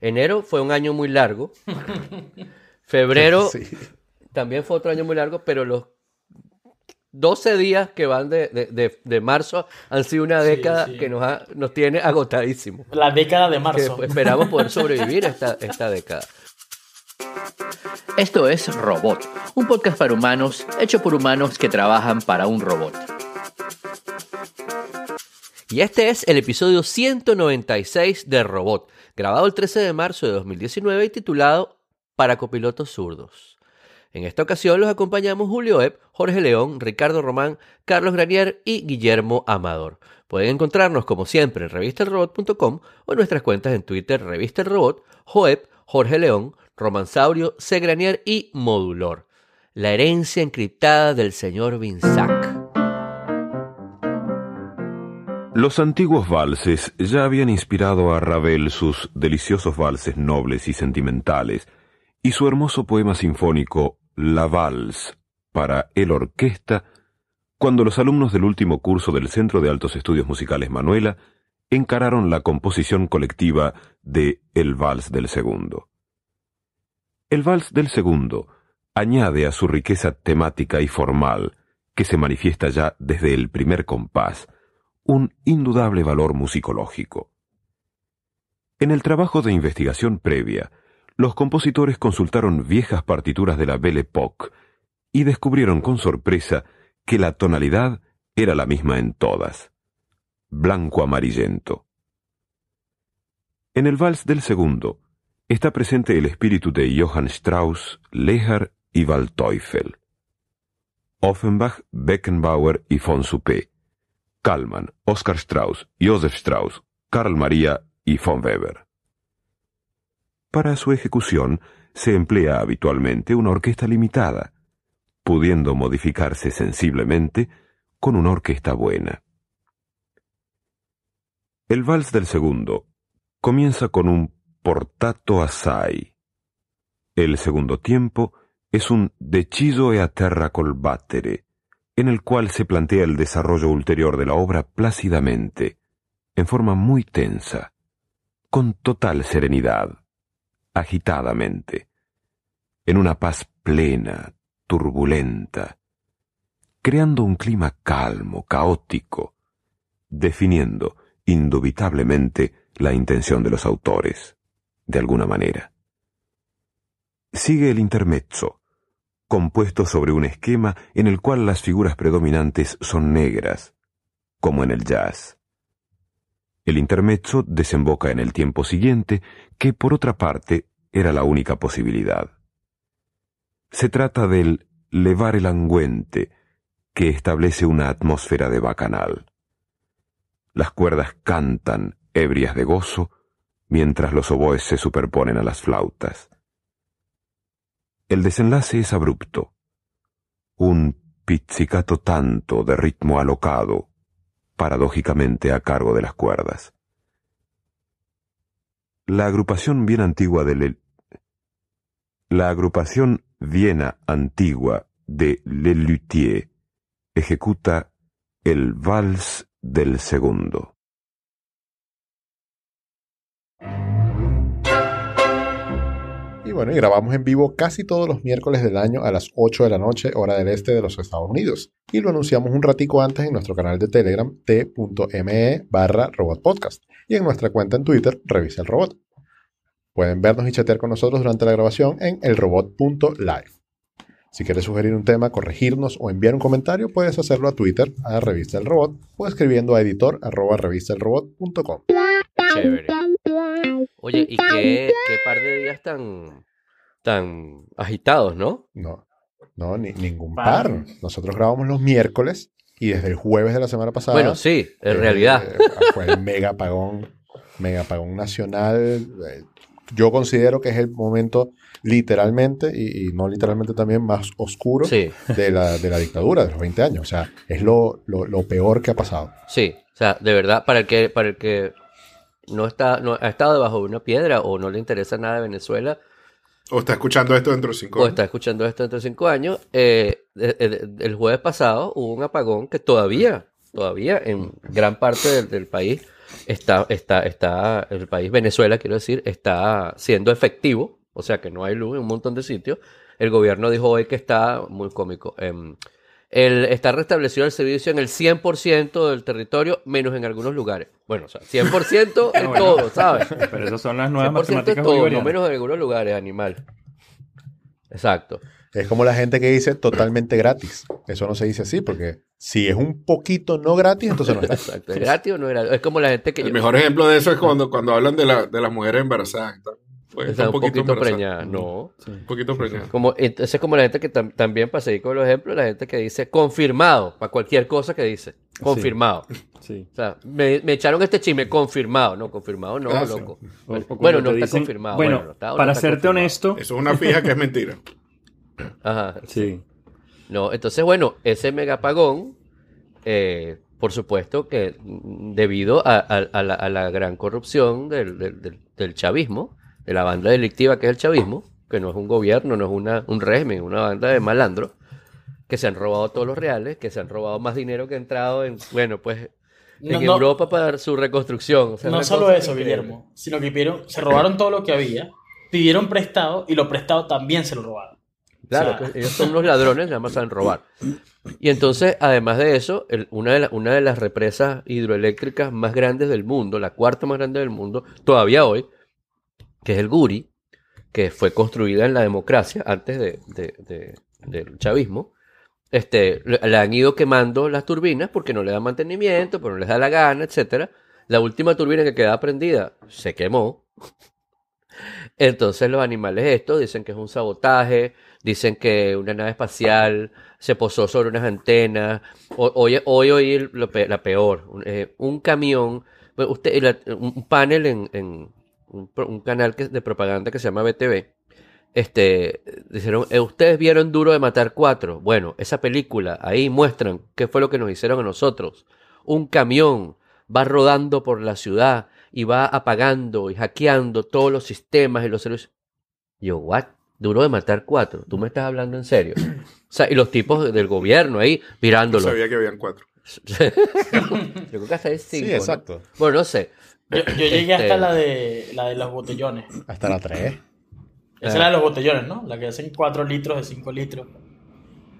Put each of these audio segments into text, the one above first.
Enero fue un año muy largo. Febrero también fue otro año muy largo, pero los 12 días que van de, marzo han sido una década que nos, nos tiene agotadísimos. La década de marzo. esperamos poder sobrevivir esta, esta década. Esto es Robot, un podcast para humanos hecho por humanos que trabajan para un robot. Y este es el episodio 196 de Robot, grabado el 13 de marzo de 2019 y titulado Para copilotos zurdos. En esta ocasión los acompañamos Julio Epp, Jorge León, Ricardo Román, Carlos Granier y Guillermo Amador. Pueden encontrarnos como siempre en revistelrobot.com o en nuestras cuentas en Twitter Revista el Robot, Joep, Jorge León, Romansaurio, C. Granier y Modulor. La herencia encriptada del señor Vinsac. Los antiguos valses ya habían inspirado a Ravel sus deliciosos valses nobles y sentimentales, y su hermoso poema sinfónico La Vals para el orquesta, cuando los alumnos del último curso del Centro de Altos Estudios Musicales Manuela encararon la composición colectiva de El Vals del Segundo. El Vals del Segundo añade a su riqueza temática y formal, que se manifiesta ya desde el primer compás, un indudable valor musicológico. En el trabajo de investigación previa, los compositores consultaron viejas partituras de la Belle Époque y descubrieron con sorpresa que la tonalidad era la misma en todas, blanco amarillento. En el vals del segundo está presente el espíritu de Johann Strauss, Lehar y Waldteufel. Offenbach, Beckenbauer y von Suppé Kallmann, Oscar Strauss, Joseph Strauss, Karl Maria y von Weber. Para su ejecución se emplea habitualmente una orquesta limitada, pudiendo modificarse sensiblemente con una orquesta buena. El vals del segundo comienza con un portato assai. El segundo tiempo es un deciso e a terra col battere, en el cual se plantea el desarrollo ulterior de la obra plácidamente, en forma muy tensa, con total serenidad, agitadamente, en una paz plena, turbulenta, creando un clima calmo, caótico, definiendo indubitablemente la intención de los autores, de alguna manera. Sigue el intermezzo, compuesto sobre un esquema en el cual las figuras predominantes son negras, como en el jazz. El intermezzo desemboca en el tiempo siguiente, que por otra parte era la única posibilidad. Se trata del levar el angüente, que establece una atmósfera de bacanal. Las cuerdas cantan, ebrias de gozo, mientras los oboes se superponen a las flautas. El desenlace es abrupto. Un pizzicato tanto de ritmo alocado, paradójicamente a cargo de las cuerdas. La agrupación bien antigua de La agrupación Viena antigua de Le Luthier ejecuta el vals del segundo. Bueno, y grabamos en vivo casi todos los miércoles del año a las 8 de la noche, hora del este de los Estados Unidos. Y lo anunciamos un ratico antes en nuestro canal de Telegram, t.me barra robotpodcast. Y en nuestra cuenta en Twitter, Revisa el Robot. Pueden vernos y chatear con nosotros durante la grabación en elrobot.live. Si quieres sugerir un tema, corregirnos o enviar un comentario, puedes hacerlo a Twitter, a Revista el Robot, o escribiendo a editor arroba revistelrobot.com. Chévere. Oye, ¿y qué, qué par de días tan tan agitados, ¿no? No, no, ni, ningún par. Nosotros grabamos los miércoles y desde el jueves de la semana pasada. Bueno, sí, en realidad. Eh, fue el mega apagón, mega apagón nacional. Eh, yo considero que es el momento literalmente y, no literalmente también más oscuro de, la, de, la, dictadura de los 20 años. O sea, es lo, lo, peor que ha pasado. Sí, o sea, de verdad, para el que, para el que no, está, no ha estado debajo de una piedra o no le interesa nada de Venezuela, o está escuchando esto dentro de cinco años. O está escuchando esto dentro de cinco años. Eh, el jueves pasado hubo un apagón que todavía, todavía en gran parte del, país está, está, está, el país Venezuela, quiero decir, está siendo efectivo, o sea que no hay luz en un montón de sitios. El gobierno dijo hoy que está, muy cómico, em, el, está restablecido el servicio en el 100% del territorio, menos en algunos lugares. Bueno, o sea, 100% en todo, ¿sabes? Pero esas son las nuevas 100% matemáticas en todo, no menos en algunos lugares, animal. Exacto. Es como la gente que dice totalmente gratis. Eso no se dice así, porque si es un poquito no gratis, entonces no está. Exacto. ¿Es gratis o no es gratis? Es como la gente que El mejor ejemplo de eso es cuando, cuando hablan de, la, de las mujeres embarazadas. Está, pues, está un poquito, embarazada. preñada. No. Un poquito preñada. Como, entonces es como la gente que tam- también, para seguir con los ejemplos, la gente que dice confirmado, para cualquier cosa que dice. Confirmado. Sí. O sea, me, me echaron este chisme, confirmado. No, confirmado no, Ah, sí. loco. O bueno, no está dicen- confirmado. Bueno, no está- no para serte confirmado. honesto, Eso es una fija que es mentira. Ajá. sí. No, entonces, bueno, ese megapagón, eh, por supuesto que mm, debido a, a- a la, a la gran corrupción del, del- del- del chavismo, de la banda delictiva que es el chavismo, que no es un gobierno, no es una, un régimen, una banda de malandros, que se han robado todos los reales, que se han robado más dinero que ha entrado en, bueno, pues en No. Europa para su reconstrucción. O sea, No solo eso, increíble. Guillermo, sino que pidieron, se robaron todo lo que había, pidieron prestado y lo prestado también se lo robaron. Claro, O sea, que ellos son unos ladrones, nada más saben robar. Y entonces, además de eso, el- una, de la- una de las represas hidroeléctricas más grandes del mundo, la cuarta más grande del mundo, todavía hoy, que es el Guri, que fue construida en la democracia antes de, de- de- del chavismo, este, le, han ido quemando las turbinas porque no le dan mantenimiento, porque no les da la gana, etcétera. La última turbina que quedaba prendida se quemó. Entonces los animales estos dicen que es un sabotaje, dicen que una nave espacial se posó sobre unas antenas. Hoy hoy pe- la peor, un, eh, camión, bueno, usted, un panel en un, canal que- de propaganda que se llama BTV. Este, dijeron, eh, ustedes vieron Duro de Matar 4. Bueno, esa película, ahí muestran qué fue lo que nos hicieron a nosotros. Un camión va rodando por la ciudad y va apagando y hackeando todos los sistemas y los servicios. Yo, what? Duro de matar cuatro. ¿Tú me estás hablando en serio? O sea, y los tipos del gobierno ahí mirándolo. sabía que habían cuatro. Yo creo que hasta hay cinco. Sí, ¿no? exacto. Bueno, no sé. Yo, yo llegué Este- hasta la de la de los botellones. Hasta la 3. Esa es la de los botellones, ¿no? La que hacen 4 litros de 5 litros.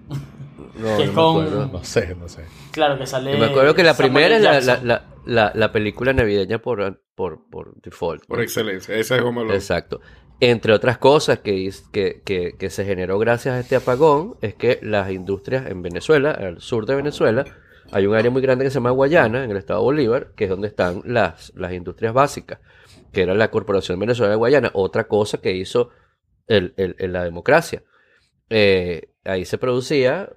No, Que no me con- acuerdo. No sé, no sé. Claro, que sale. Yo me acuerdo que la Samuel primera es la, la, la, la- la película navideña por, por, por default. Por ¿no? excelencia. Esa es Home Alone. Exacto. Entre otras cosas que, que, que- que se generó gracias a este apagón es que las industrias en Venezuela, al sur de Venezuela, hay un área muy grande que se llama Guayana, en el estado Bolívar, que es donde están las, las industrias básicas, que era la Corporación Venezolana de Guayana. Otra cosa que hizo el- el- el- la democracia. Eh, ahí se producía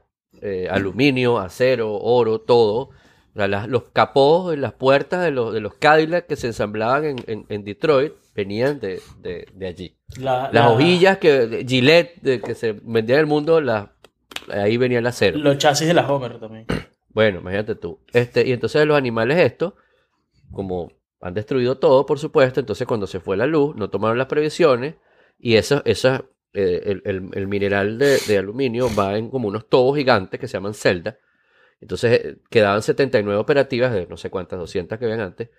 eh, aluminio, acero, oro, todo. Las- los capós en las puertas de los, de los Cadillac que se ensamblaban en, en- en Detroit venían de, de- de allí. La- Las la- hojillas que de Gillette de- que se vendían en el mundo, las, ahí venía el acero. Los chasis de la Homer también. Bueno, imagínate tú. Este, y entonces los animales estos, como han destruido todo, por supuesto, entonces cuando se fue la luz, no tomaron las previsiones y eso, esa, eh, el, mineral de, aluminio va en como unos tobos gigantes que se llaman celda. Entonces eh, quedaban 79 operativas de no sé cuántas, 200 que habían antes.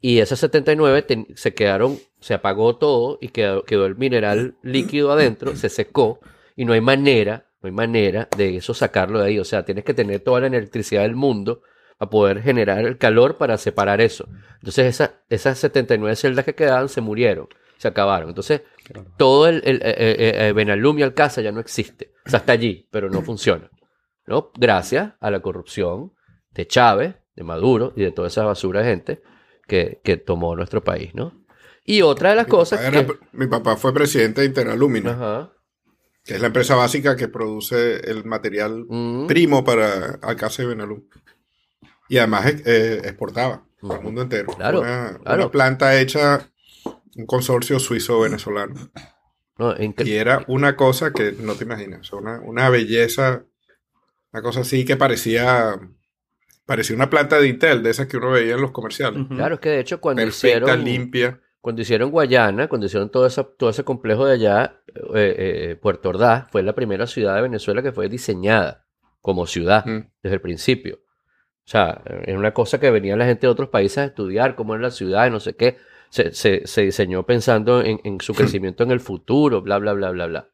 Y esas 79 ten- se quedaron, se apagó todo y quedó, quedó el mineral líquido adentro, se secó y no hay manera, no hay manera de eso sacarlo de ahí. O sea, tienes que tener toda la electricidad del mundo para poder generar el calor para separar eso. Entonces esa- esas 79 celdas que quedaban se murieron, se acabaron. Entonces todo el, el, eh, Benalum y Alcázar ya no existe. O sea, está allí, pero no funciona. ¿no? Gracias a la corrupción de Chávez, de Maduro y de toda esa basura de gente que, que tomó nuestro país, ¿no? Y otra de las Mi cosas papá era- que... mi papá fue presidente de Interalumina, Ajá. Que es la empresa básica que produce el material Mm. primo para Alcázar y Benalú. Y además eh, exportaba Ujú. al mundo entero. Claro, una, claro. una planta hecha, un consorcio suizo-venezolano. No, Y era una cosa que no te imaginas. una, una belleza, una cosa así que parecía, parecía una planta de Intel, de esas que uno veía en los comerciales. Claro, es que de hecho cuando Perfecta, hicieron... limpia. Cuando hicieron Guayana, cuando hicieron todo, esa- todo ese complejo de allá, eh, eh, Puerto Ordaz fue la primera ciudad de Venezuela que fue diseñada como ciudad Mm. desde el principio. O sea, era una cosa que venía la gente de otros países a estudiar, cómo era la ciudad, y no sé qué. Se, se- se diseñó pensando en, en su crecimiento en el futuro, bla, bla, bla, bla, bla.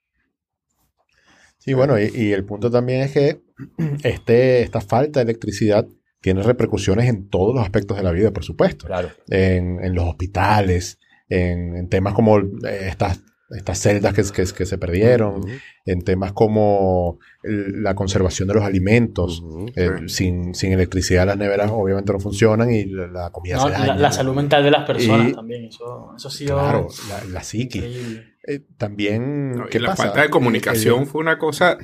Sí, bueno, y, y el punto también es que este, esta falta de electricidad tiene repercusiones en todos los aspectos de la vida, por supuesto. Claro. En, en los hospitales, en, en temas como eh, estas, estas celdas que, que- que se perdieron, en temas como el- la conservación de los alimentos. Eh, Sí. sin, sin electricidad las neveras obviamente no funcionan y la, la comida No, se la, daña. la salud mental de las personas Y- también. Eso, eso ha sido Claro, la, la psiqui. Eh, también, No, y ¿qué la pasa? falta de comunicación El- fue una cosa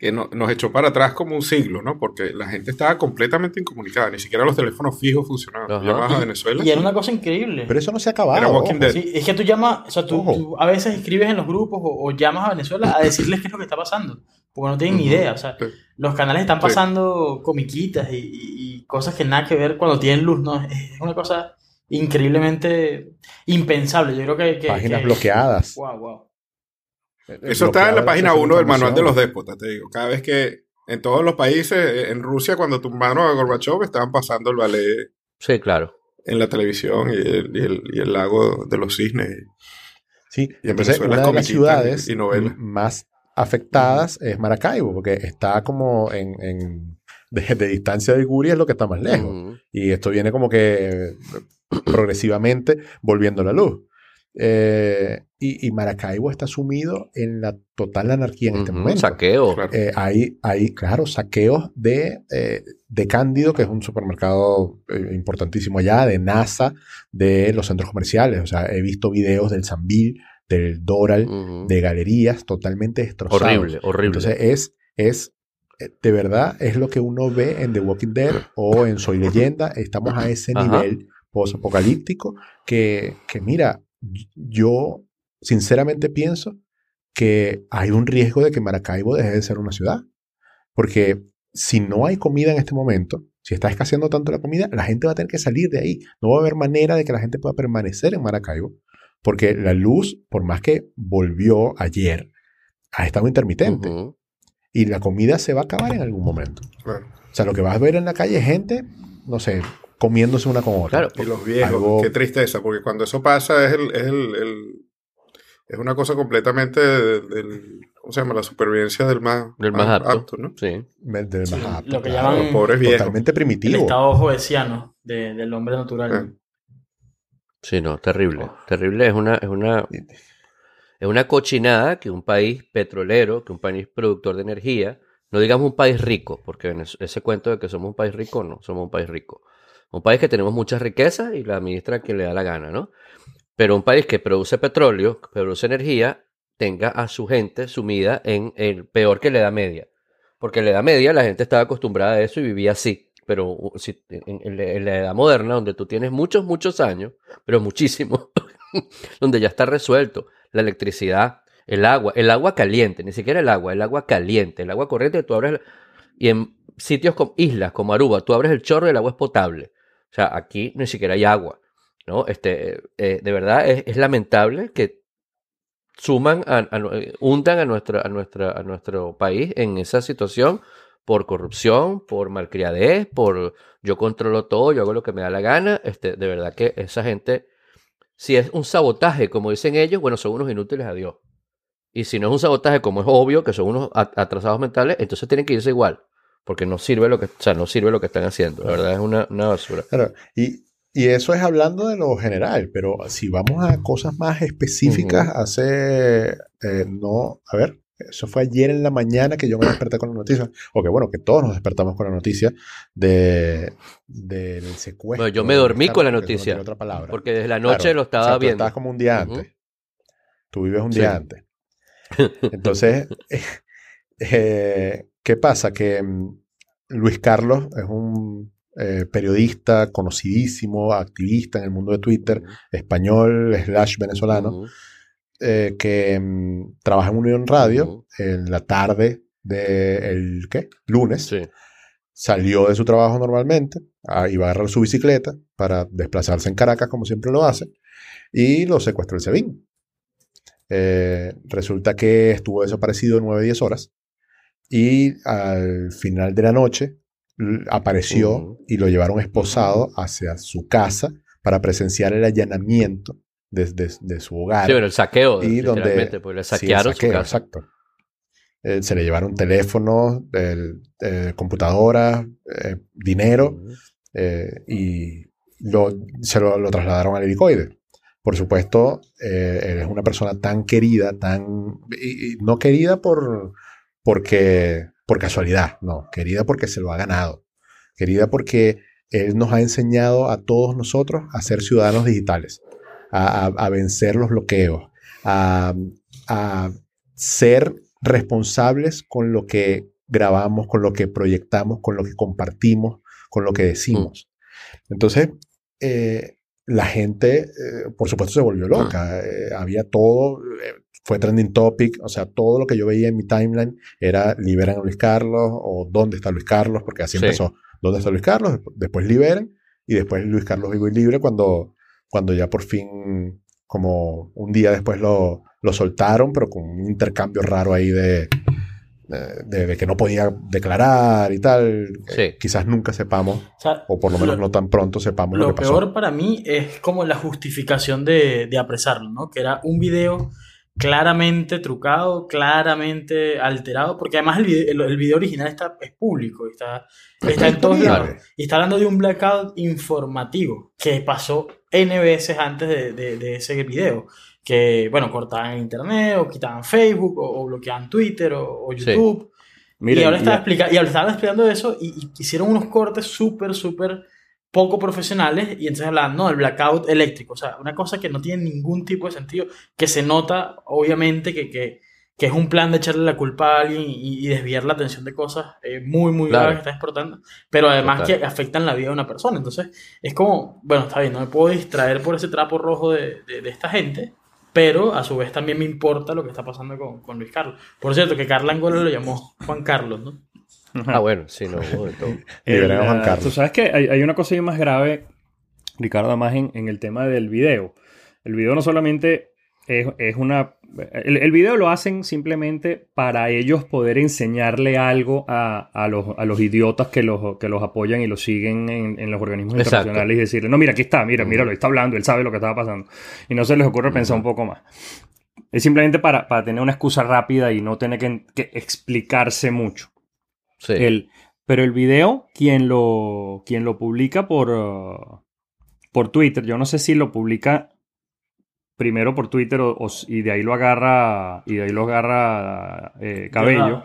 que no- nos echó para atrás como un siglo, ¿no? Porque la gente estaba completamente incomunicada, ni siquiera los teléfonos fijos funcionaban. Ajá. llamabas a Venezuela. Y era una cosa increíble. pero eso no se ha acabado. Era Walking ojo. Dead. Sí, es que tú llamas, o sea, tú, a veces escribes en los grupos o, o llamas a Venezuela a decirles qué es lo que está pasando, porque no tienen ni idea, o sea, Sí. los canales están Sí. pasando comiquitas y, y- y cosas que nada que ver cuando tienen luz, ¿no? Es una cosa increíblemente impensable, yo creo que... que- Páginas que- bloqueadas. Wow, wow. Eso está en la página 1 del manual de los déspotas, te digo. Cada vez que en todos los países, eh, en Rusia, cuando tumbaron a Gorbachev, estaban pasando el ballet Sí, claro. en la televisión y el, y el- y el lago de los cisnes. Sí, Y en entonces Venezuela una de las ciudades y más afectadas es Maracaibo, porque está como en, en- de, de distancia del Guri es lo que está más lejos. Ujú. Y esto viene como que progresivamente volviendo a la luz. Eh, y, y Maracaibo está sumido en la total anarquía en este Ujú, momento. Saqueo. Claro. Eh, hay, hay, claro, saqueos de, eh, de Cándido, que es un supermercado eh, importantísimo allá, de NASA, de los centros comerciales. O sea, he visto videos del Sambil, del Doral, de galerías totalmente destrozadas. Horrible, horrible. Entonces es, es, eh, de verdad, es lo que uno ve en The Walking Dead o en Soy Leyenda. Estamos a ese nivel post-apocalíptico que, que, mira, yo sinceramente pienso que hay un riesgo de que Maracaibo deje de ser una ciudad. Porque si no hay comida en este momento, si está escaseando tanto la comida, la gente va a tener que salir de ahí. No va a haber manera de que la gente pueda permanecer en Maracaibo. Porque la luz, por más que volvió ayer, ha estado intermitente. Y la comida se va a acabar en algún momento. Claro. O sea, lo que vas a ver en la calle es gente, no sé, comiéndose una con otra. Claro, Y los viejos, Algo- qué tristeza, porque cuando eso pasa es el, es el, el- es una cosa completamente del, del- ¿cómo se llama? La supervivencia del más, Del más apto. ¿no? Sí. Del Sí, más apto, lo que claro. llaman Los pobres viejos. Totalmente El primitivo. estado joesiano de- del hombre natural. Ah. Sí, no, terrible. Terrible es una, es una, es una cochinada que un país petrolero, que un país productor de energía, no digamos un país rico, porque ese cuento de que somos un país rico, no, somos un país rico. Un país que tenemos muchas riquezas y la administra quien le da la gana, ¿no? Pero un país que produce petróleo, que produce energía, tenga a su gente sumida en el peor que le da media. Porque en la edad media la gente estaba acostumbrada a eso y vivía así. Pero en la edad moderna, donde tú tienes muchos, muchos años, pero muchísimos, donde ya está resuelto la electricidad, el agua, el agua caliente, ni siquiera el agua, el agua caliente, el agua corriente, tú abres, y en sitios como islas como Aruba, tú abres el chorro y el agua es potable. O sea, aquí ni siquiera hay agua, ¿no? Este, eh, de verdad es, lamentable que suman, a, eh, hundan a, nuestra, a, nuestra, a nuestro país en esa situación por corrupción, por malcriadez, por yo controlo todo, yo hago lo que me da la gana. Este, de verdad que esa gente, si es un sabotaje, como dicen ellos, bueno, son unos inútiles a Dios. Y si no es un sabotaje, como es obvio, que son unos atrasados mentales, entonces tienen que irse igual. Porque no sirve lo que, o sea, no sirve lo que están haciendo. La verdad es una, una basura. Claro, y, y eso es hablando de lo general, pero si vamos a cosas más específicas, hace, eh, no, a ver, eso fue ayer en la mañana que yo me desperté con la noticia, o que bueno, que todos nos despertamos con la noticia de, del secuestro. Bueno, yo me dormí con la no noticia, otra palabra. Porque desde la noche Claro, lo o estaba sea, tú viendo. estabas como un día antes. Tú vives un Sí. día antes. Entonces, eh, ¿qué pasa? Que mm, Luis Carlos es un eh, periodista conocidísimo, activista en el mundo de Twitter, español, slash venezolano, eh, que mm, trabaja en Unión Radio en la tarde del, ¿qué? Lunes. Sí. Salió de su trabajo normalmente, ah, iba a agarrar su bicicleta para desplazarse en Caracas, como siempre lo hace, y lo secuestró el SEBIN. Eh, resulta que estuvo desaparecido 9-10 horas y al final de la noche apareció y lo llevaron esposado hacia su casa para presenciar el allanamiento de su hogar. Sí, pero el saqueo, y donde porque le Sí, el saquearon saqueo, su casa. Exacto. Eh, se le llevaron teléfonos, el- eh, computadoras, eh, dinero y lo, se lo, lo trasladaron al helicoide. Por supuesto, él es una persona tan querida, tan y- y no querida por porque por casualidad, no, querida porque se lo ha ganado, querida porque él nos ha enseñado a todos nosotros a ser ciudadanos digitales, a, a- a vencer los bloqueos, a, a ser responsables con lo que grabamos, con lo que proyectamos, con lo que compartimos, con lo que decimos. Entonces, eh, la gente, eh, por supuesto, se volvió loca. Eh, había todo, fue trending topic, o sea, todo lo que yo veía en mi timeline era liberan a Luis Carlos o dónde está Luis Carlos, porque así Sí. empezó. ¿Dónde está Luis Carlos? Desp- Después liberen y después Luis Carlos vivo y libre cuando, cuando ya por fin, como un día después lo, lo soltaron, pero con un intercambio raro ahí de, de, de que no podía declarar y tal. Sí. Eh, quizás nunca sepamos, O sea, o por lo menos lo- no tan pronto sepamos lo, Lo que pasó. peor para mí es como la justificación de, de apresarlo, ¿no? Que era un video claramente trucado, claramente alterado, porque además el video, el, el video original está, es público, está, está en todos lados. Y está hablando de un blackout informativo que pasó N veces antes de, de- de ese video. Que, bueno, cortaban internet, o quitaban Facebook, o, o bloqueaban Twitter, o, o Sí. YouTube. Y ahora y- estaba explica- y ahora estaban explicando eso y, y hicieron unos cortes súper, súper poco profesionales y entonces hablaban, no, el blackout eléctrico, o sea, una cosa que no tiene ningún tipo de sentido, que se nota obviamente que, que, que es un plan de echarle la culpa a alguien y, y desviar la atención de cosas eh, muy, muy Claro. graves que está exportando, pero además Total. que afectan la vida de una persona. Entonces, es como, bueno, está bien, no me puedo distraer por ese trapo rojo de, de- de esta gente, pero a su vez también me importa lo que está pasando con, con Luis Carlos. Por cierto, que Carla Angola lo llamó Juan Carlos, ¿no? Ah, bueno, sí, no, de todo. A El, Juan Carlos. Tú sabes que hay, hay una cosa más grave, Ricardo, más en, en el tema del video. El video no solamente es, es una... El, el video lo hacen simplemente para ellos poder enseñarle algo a, a los, a los idiotas que los, que los apoyan y los siguen en, en los organismos Exacto. internacionales y decirle, no, mira, aquí está, mira, mira, lo está hablando, él sabe lo que estaba pasando. Y no se les ocurre pensar un poco más. Es simplemente para, para tener una excusa rápida y no tener que, que explicarse mucho. Sí. El, pero el video, quien lo, quien lo publica por, uh, por Twitter, yo no sé si lo publica primero por Twitter o, y de ahí lo agarra y de ahí lo agarra eh, Cabello.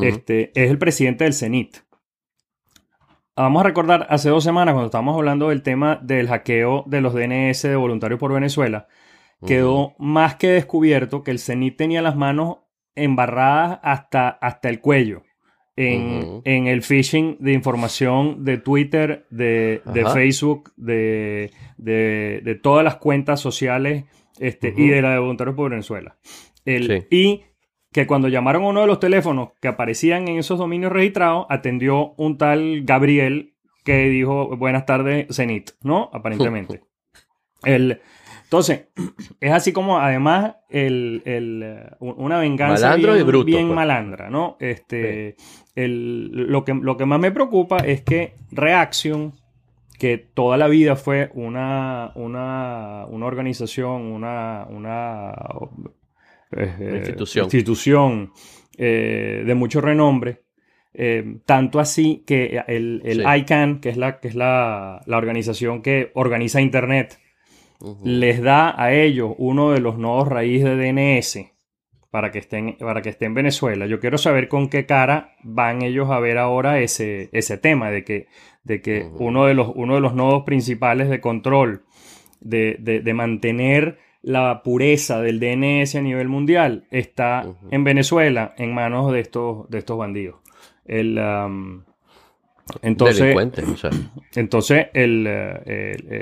Este es el presidente del CENIT. Vamos a recordar hace dos semanas cuando estábamos hablando del tema del hackeo de los DNS de voluntarios por Venezuela, quedó más que descubierto que el CENIT tenía las manos embarradas hasta, hasta el cuello en, en el phishing de información de Twitter, de, de. Facebook, de, de- de todas las cuentas sociales este, y de la de voluntarios por Venezuela. El- Sí. Y que cuando llamaron a uno de los teléfonos que aparecían en esos dominios registrados, atendió un tal Gabriel que dijo buenas tardes, Zenit, ¿no? Aparentemente. El, entonces, es así como además el, el, eh, una venganza Malandro bien, y bruto, bien pues. malandra, ¿no? Este, el, lo, que, lo que más me preocupa es que Reaction, que toda la vida fue una, una, una organización, una, una eh, Institución. institución, eh, de mucho renombre, eh, tanto así que el, el Sí. ICANN, que es, la, que es la, la organización que organiza Internet, Les da a ellos uno de los nodos raíz de DNS para que estén, para que esté en Venezuela. Yo quiero saber con qué cara van ellos a ver ahora ese, ese tema de que, de que uno, de los, uno de los nodos principales de control de, de- de mantener la pureza del DNS a nivel mundial está en Venezuela en manos de estos, de estos bandidos. El, entonces, Delincuentes, o sea. entonces, el, eh, el-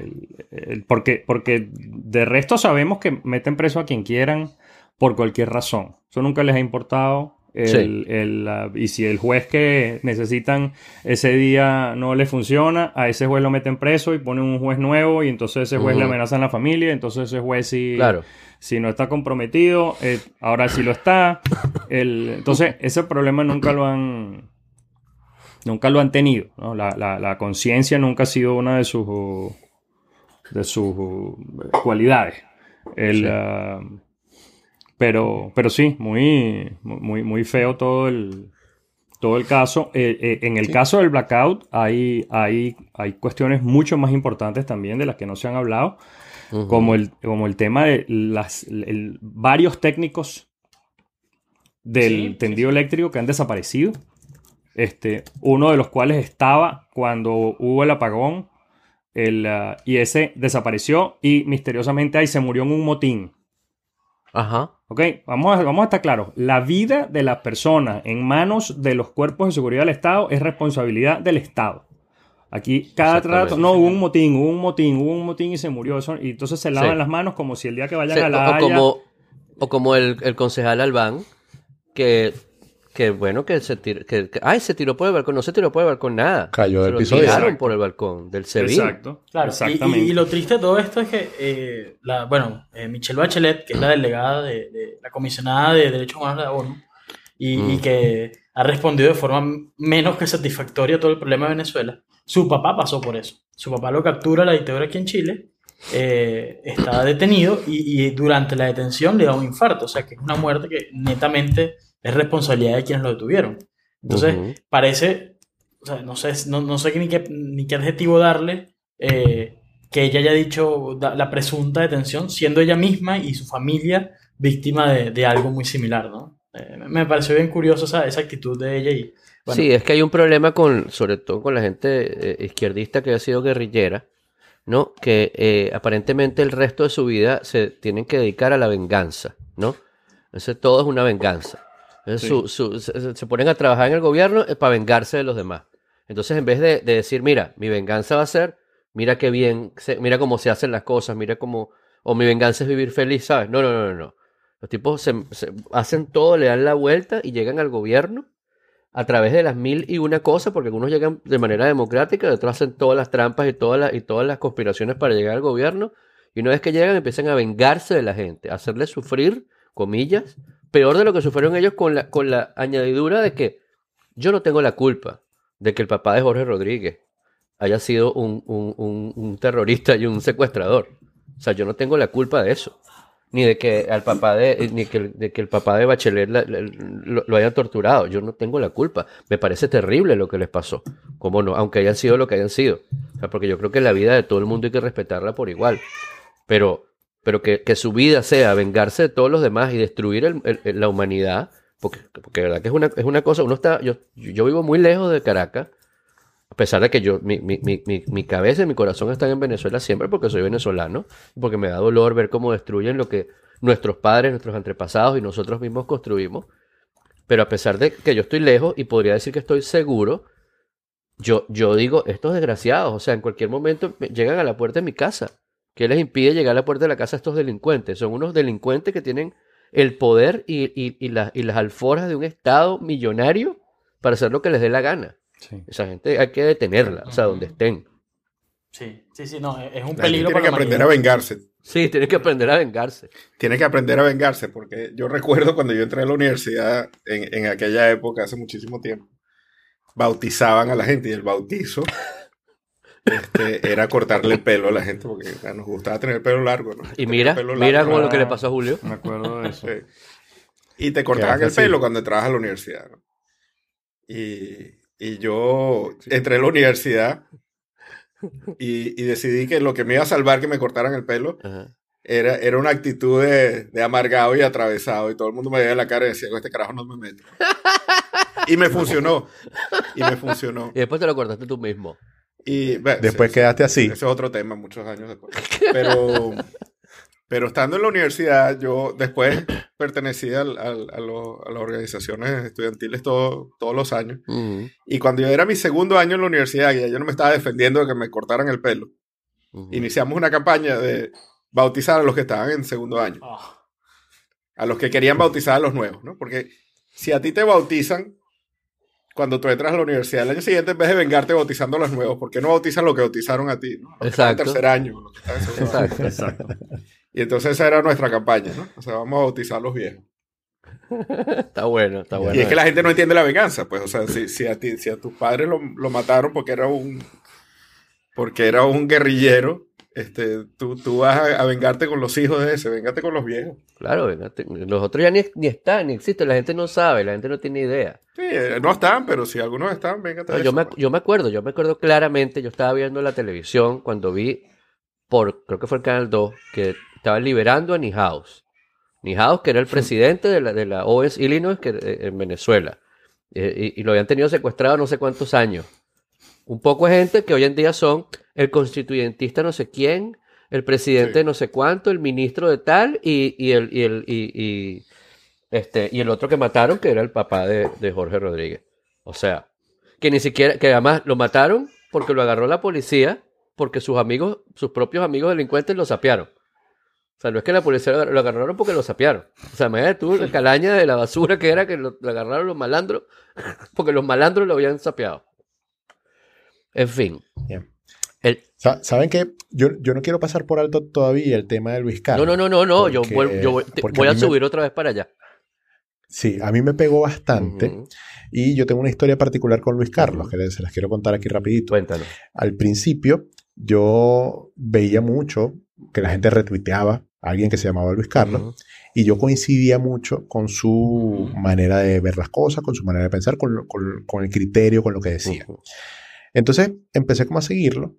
el- el- porque, porque de resto sabemos que meten preso a quien quieran por cualquier razón. Eso nunca les ha importado. El- Sí. el, y si el juez que necesitan ese día no le funciona, a ese juez lo meten preso y ponen un juez nuevo y entonces ese juez le Ujú. amenazan a la familia, entonces ese juez sí, Claro. si no está comprometido, eh, ahora sí lo está. El- entonces, ese problema nunca lo han nunca lo han tenido. ¿no? La, la- la conciencia nunca ha sido una de sus, de sus cualidades. El, Sí. ah, pero, pero sí, muy, muy, muy feo todo el, todo el caso. Eh, eh, en el Sí. caso del blackout hay, hay, hay cuestiones mucho más importantes también de las que no se han hablado, como el, como el tema de las, el- varios técnicos del sí, tendido eléctrico que han desaparecido. Este, uno de los cuales estaba cuando hubo el apagón el, ah, y ese desapareció y misteriosamente ahí se murió en un motín. Ajá. Ok, vamos a, vamos a estar claros. La vida de las personas en manos de los cuerpos de seguridad del Estado es responsabilidad del Estado. Aquí cada trato, no, hubo un motín, hubo un motín, hubo un motín y se murió. Eso, y entonces se lavan Sí. las manos como si el día que vayan Sí, a la o Haya- como, o como el, el concejal Albán, que, que bueno, que se tiró, que, que- ay, se tiró por el balcón, no se tiró por el balcón nada. Cayó del lo piso de- tiraron por el balcón del SEBIN. Exacto, Claro, y- exactamente. Y, y lo triste de todo esto es que, eh, la, bueno, eh, Michelle Bachelet, que es la delegada de, de- la comisionada de Derechos Humanos de la ONU, y, Mm. y que ha respondido de forma menos que satisfactoria a todo el problema de Venezuela, su papá pasó por eso. Su papá lo captura la dictadura aquí en Chile, eh, está detenido y, y durante la detención le da un infarto, o sea que es una muerte que netamente es responsabilidad de quienes lo detuvieron. Entonces, parece, o sea, no sé, no, no sé ni qué, ni qué adjetivo darle, eh, que ella haya dicho da- la presunta detención, siendo ella misma y su familia víctima de, de algo muy similar, ¿no? Eh, me pareció bien curioso esa, esa actitud de ella y, bueno, Sí, es que hay un problema con, sobre todo con la gente eh, izquierdista que ha sido guerrillera, ¿no? Que eh, aparentemente el resto de su vida se tienen que dedicar a la venganza, ¿no? Entonces todo es una venganza. Entonces, Sí. su- su- se, se ponen a trabajar en el gobierno eh, para vengarse de los demás. Entonces, en vez de, de decir, mira, mi venganza va a ser, mira qué bien, se- mira cómo se hacen las cosas, mira cómo, o mi venganza es vivir feliz, ¿sabes? No, no, no, no, no. Los tipos se, se hacen todo, le dan la vuelta y llegan al gobierno a través de las mil y una cosas, porque algunos llegan de manera democrática, otros hacen todas las trampas y todas las, y todas las conspiraciones para llegar al gobierno, y una vez que llegan empiezan a vengarse de la gente, a hacerle sufrir, comillas, peor de lo que sufrieron ellos con la, con la añadidura de que yo no tengo la culpa de que el papá de Jorge Rodríguez haya sido un, un- un- terrorista y un secuestrador. O sea, yo no tengo la culpa de eso. Ni de que al papá de, ni que, de que el papá de Bachelet lo, lo haya torturado. Yo no tengo la culpa. Me parece terrible lo que les pasó. ¿Cómo no? Aunque hayan sido lo que hayan sido. O sea, porque yo creo que la vida de todo el mundo hay que respetarla por igual. Pero, pero que, que su vida sea vengarse de todos los demás y destruir la humanidad, porque, porque verdad que es una, es una cosa, uno está, yo, yo vivo muy lejos de Caracas, a pesar de que yo, mi, mi, mi, mi, cabeza y mi corazón están en Venezuela siempre porque soy venezolano, porque me da dolor ver cómo destruyen lo que nuestros padres, nuestros antepasados y nosotros mismos construimos. Pero a pesar de que yo estoy lejos y podría decir que estoy seguro, yo, yo digo, estos desgraciados, o sea, en cualquier momento me- llegan a la puerta de mi casa. ¿Qué les impide llegar a la puerta de la casa a estos delincuentes? Son unos delincuentes que tienen el poder y, y, y, la- y las alforjas de un Estado millonario para hacer lo que les dé la gana. Sí. Esa gente hay que detenerla, o sea, donde estén. sí, sí, sí, no, es un La peligro tiene para que la aprender a vengarse. Sí, tienen que aprender a vengarse. Tiene que aprender a vengarse, porque yo recuerdo cuando yo entré a la universidad en, en aquella época, hace muchísimo tiempo, bautizaban a la gente y el bautizo este, era cortarle el pelo a la gente, porque o sea, nos gustaba tener el pelo largo. ¿no? Y mira, mira como lo que le pasó a Julio. Me acuerdo de eso. Sí. Y te cortaban el así. pelo cuando entrabas a la universidad. ¿no? Y, y yo entré a la universidad y, y decidí que lo que me iba a salvar que me cortaran el pelo Ajá. era, era una actitud de, de amargado y atravesado. Y todo el mundo me veía la cara y decía, "Con este carajo no me meto. y me funcionó. Y me funcionó. Y después te lo cortaste tú mismo. Y, bueno, Después ese- quedaste así. Ese es otro tema, muchos años después. Pero, pero estando en la universidad, yo después pertenecía al- al- a, lo- a las organizaciones estudiantiles todo- todos los años. Ujú, Y cuando yo era mi segundo año en la universidad, y ya yo no me estaba defendiendo de que me cortaran el pelo, iniciamos una campaña de bautizar a los que estaban en segundo año, Ah, a los que querían bautizar a los nuevos, ¿no? Porque si a ti te bautizan cuando tú entras a la universidad el año siguiente, en vez de vengarte bautizando a los nuevos, ¿por qué no bautizan lo que bautizaron a ti? ¿no? Que Exacto. tercer año. los que están en segundo año. Exacto. Exacto. Y entonces esa era nuestra campaña, ¿no? O sea, vamos a bautizar a los viejos. está bueno, está bueno. Y es que la gente no entiende la venganza, pues, o sea, si, si a, ti, si a tus padres lo, lo mataron porque era un porque era un guerrillero, este, tú, tú vas a, a vengarte con los hijos de ese, vengate con los viejos. Claro, véngate. los otros ya ni, ni están, ni existen, la gente no sabe, la gente no tiene idea. Sí, eh, no están, pero si algunos están, véngate No, de yo, eso, me, pues. yo me acuerdo, yo me acuerdo claramente, yo estaba viendo la televisión cuando vi por, creo que fue el Canal 2, que estaban liberando a Nihaus. Nihaus, que era el presidente de la, de la OS Illinois que, eh, en Venezuela. Eh, y, y lo habían tenido secuestrado no sé cuántos años. Un poco de gente que hoy en día son el constituyentista no sé quién, el presidente Sí. no sé cuánto, el ministro de tal y, y el, y, el, y, y, este, y el otro que mataron, que era el papá de, de Jorge Rodríguez. O sea, que ni siquiera, que además lo mataron porque lo agarró la policía, porque sus amigos, sus propios amigos delincuentes lo sapearon. O sea, no es que la policía lo, agar- lo agarraron porque lo sapearon. O sea, imagínate tú la calaña de la basura que era que lo, lo agarraron los malandros, porque los malandros lo habían sapeado. En fin. Bien. El, ¿Saben qué? Yo, yo no quiero pasar por alto todavía el tema de Luis Carlos. no, no, no, no, no, yo, porque- yo voy, te- porque voy a a mí me- subir otra vez para allá. Sí, a mí me pegó bastante. Y yo tengo una historia particular con Luis Carlos, que se las quiero contar aquí rapidito. Cuéntanos. Al principio, yo veía mucho que la gente retuiteaba a alguien que se llamaba Luis Carlos. Y yo coincidía mucho con su manera de ver las cosas, con su manera de pensar, con, con- con el criterio, con lo que decía. Entonces empecé como a seguirlo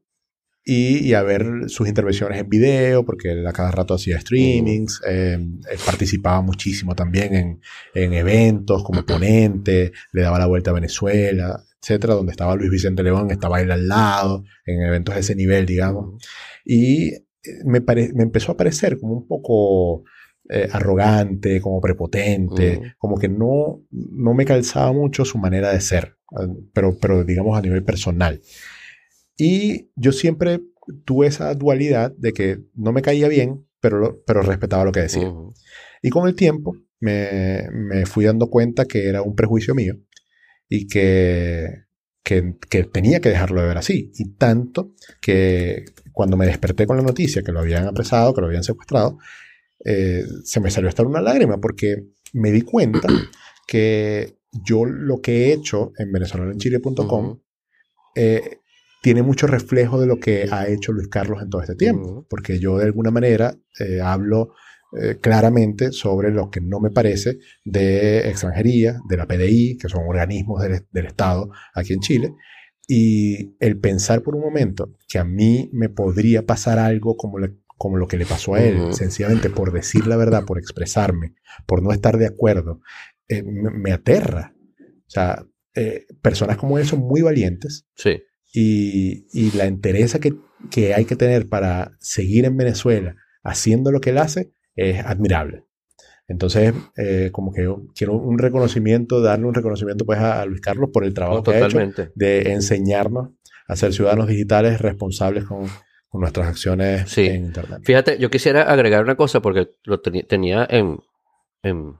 y, y a ver sus intervenciones en video, porque él a cada rato hacía streamings, eh, él participaba muchísimo también en, en eventos como ponente, le daba la vuelta a Venezuela, etcétera, donde estaba Luis Vicente León, estaba él al lado, en eventos de ese nivel, digamos. Y eh, me, pare- me empezó a parecer como un poco eh, arrogante, como prepotente, como que no, no me calzaba mucho su manera de ser, eh, pero, pero digamos a nivel personal. Y yo siempre tuve esa dualidad de que no me caía bien, pero, pero respetaba lo que decía. Y con el tiempo me, me fui dando cuenta que era un prejuicio mío y que, que, que tenía que dejarlo de ver así. Y tanto que cuando me desperté con la noticia que lo habían apresado, que lo habían secuestrado, eh, se me salió hasta una lágrima porque me di cuenta que yo lo que he hecho en venezolanoenchile.com eh, tiene mucho reflejo de lo que ha hecho Luis Carlos en todo este tiempo, porque yo de alguna manera eh, hablo eh, claramente sobre lo que no me parece de extranjería, de la PDI, que son organismos del, del Estado aquí en Chile, y el pensar por un momento que a mí me podría pasar algo como, le- como lo que le pasó a él, Ujú. sencillamente por decir la verdad, por expresarme, por no estar de acuerdo, eh, me, me aterra. O sea, eh, personas como él son muy valientes Sí. Y, y la entereza que, que hay que tener para seguir en Venezuela haciendo lo que él hace es admirable. Entonces, eh, como que yo quiero un reconocimiento, darle un reconocimiento pues a, a Luis Carlos por el trabajo No, que ha hecho de enseñarnos a ser ciudadanos digitales responsables con, con nuestras acciones Sí. en Internet. Fíjate, yo quisiera agregar una cosa porque lo tenía en, en,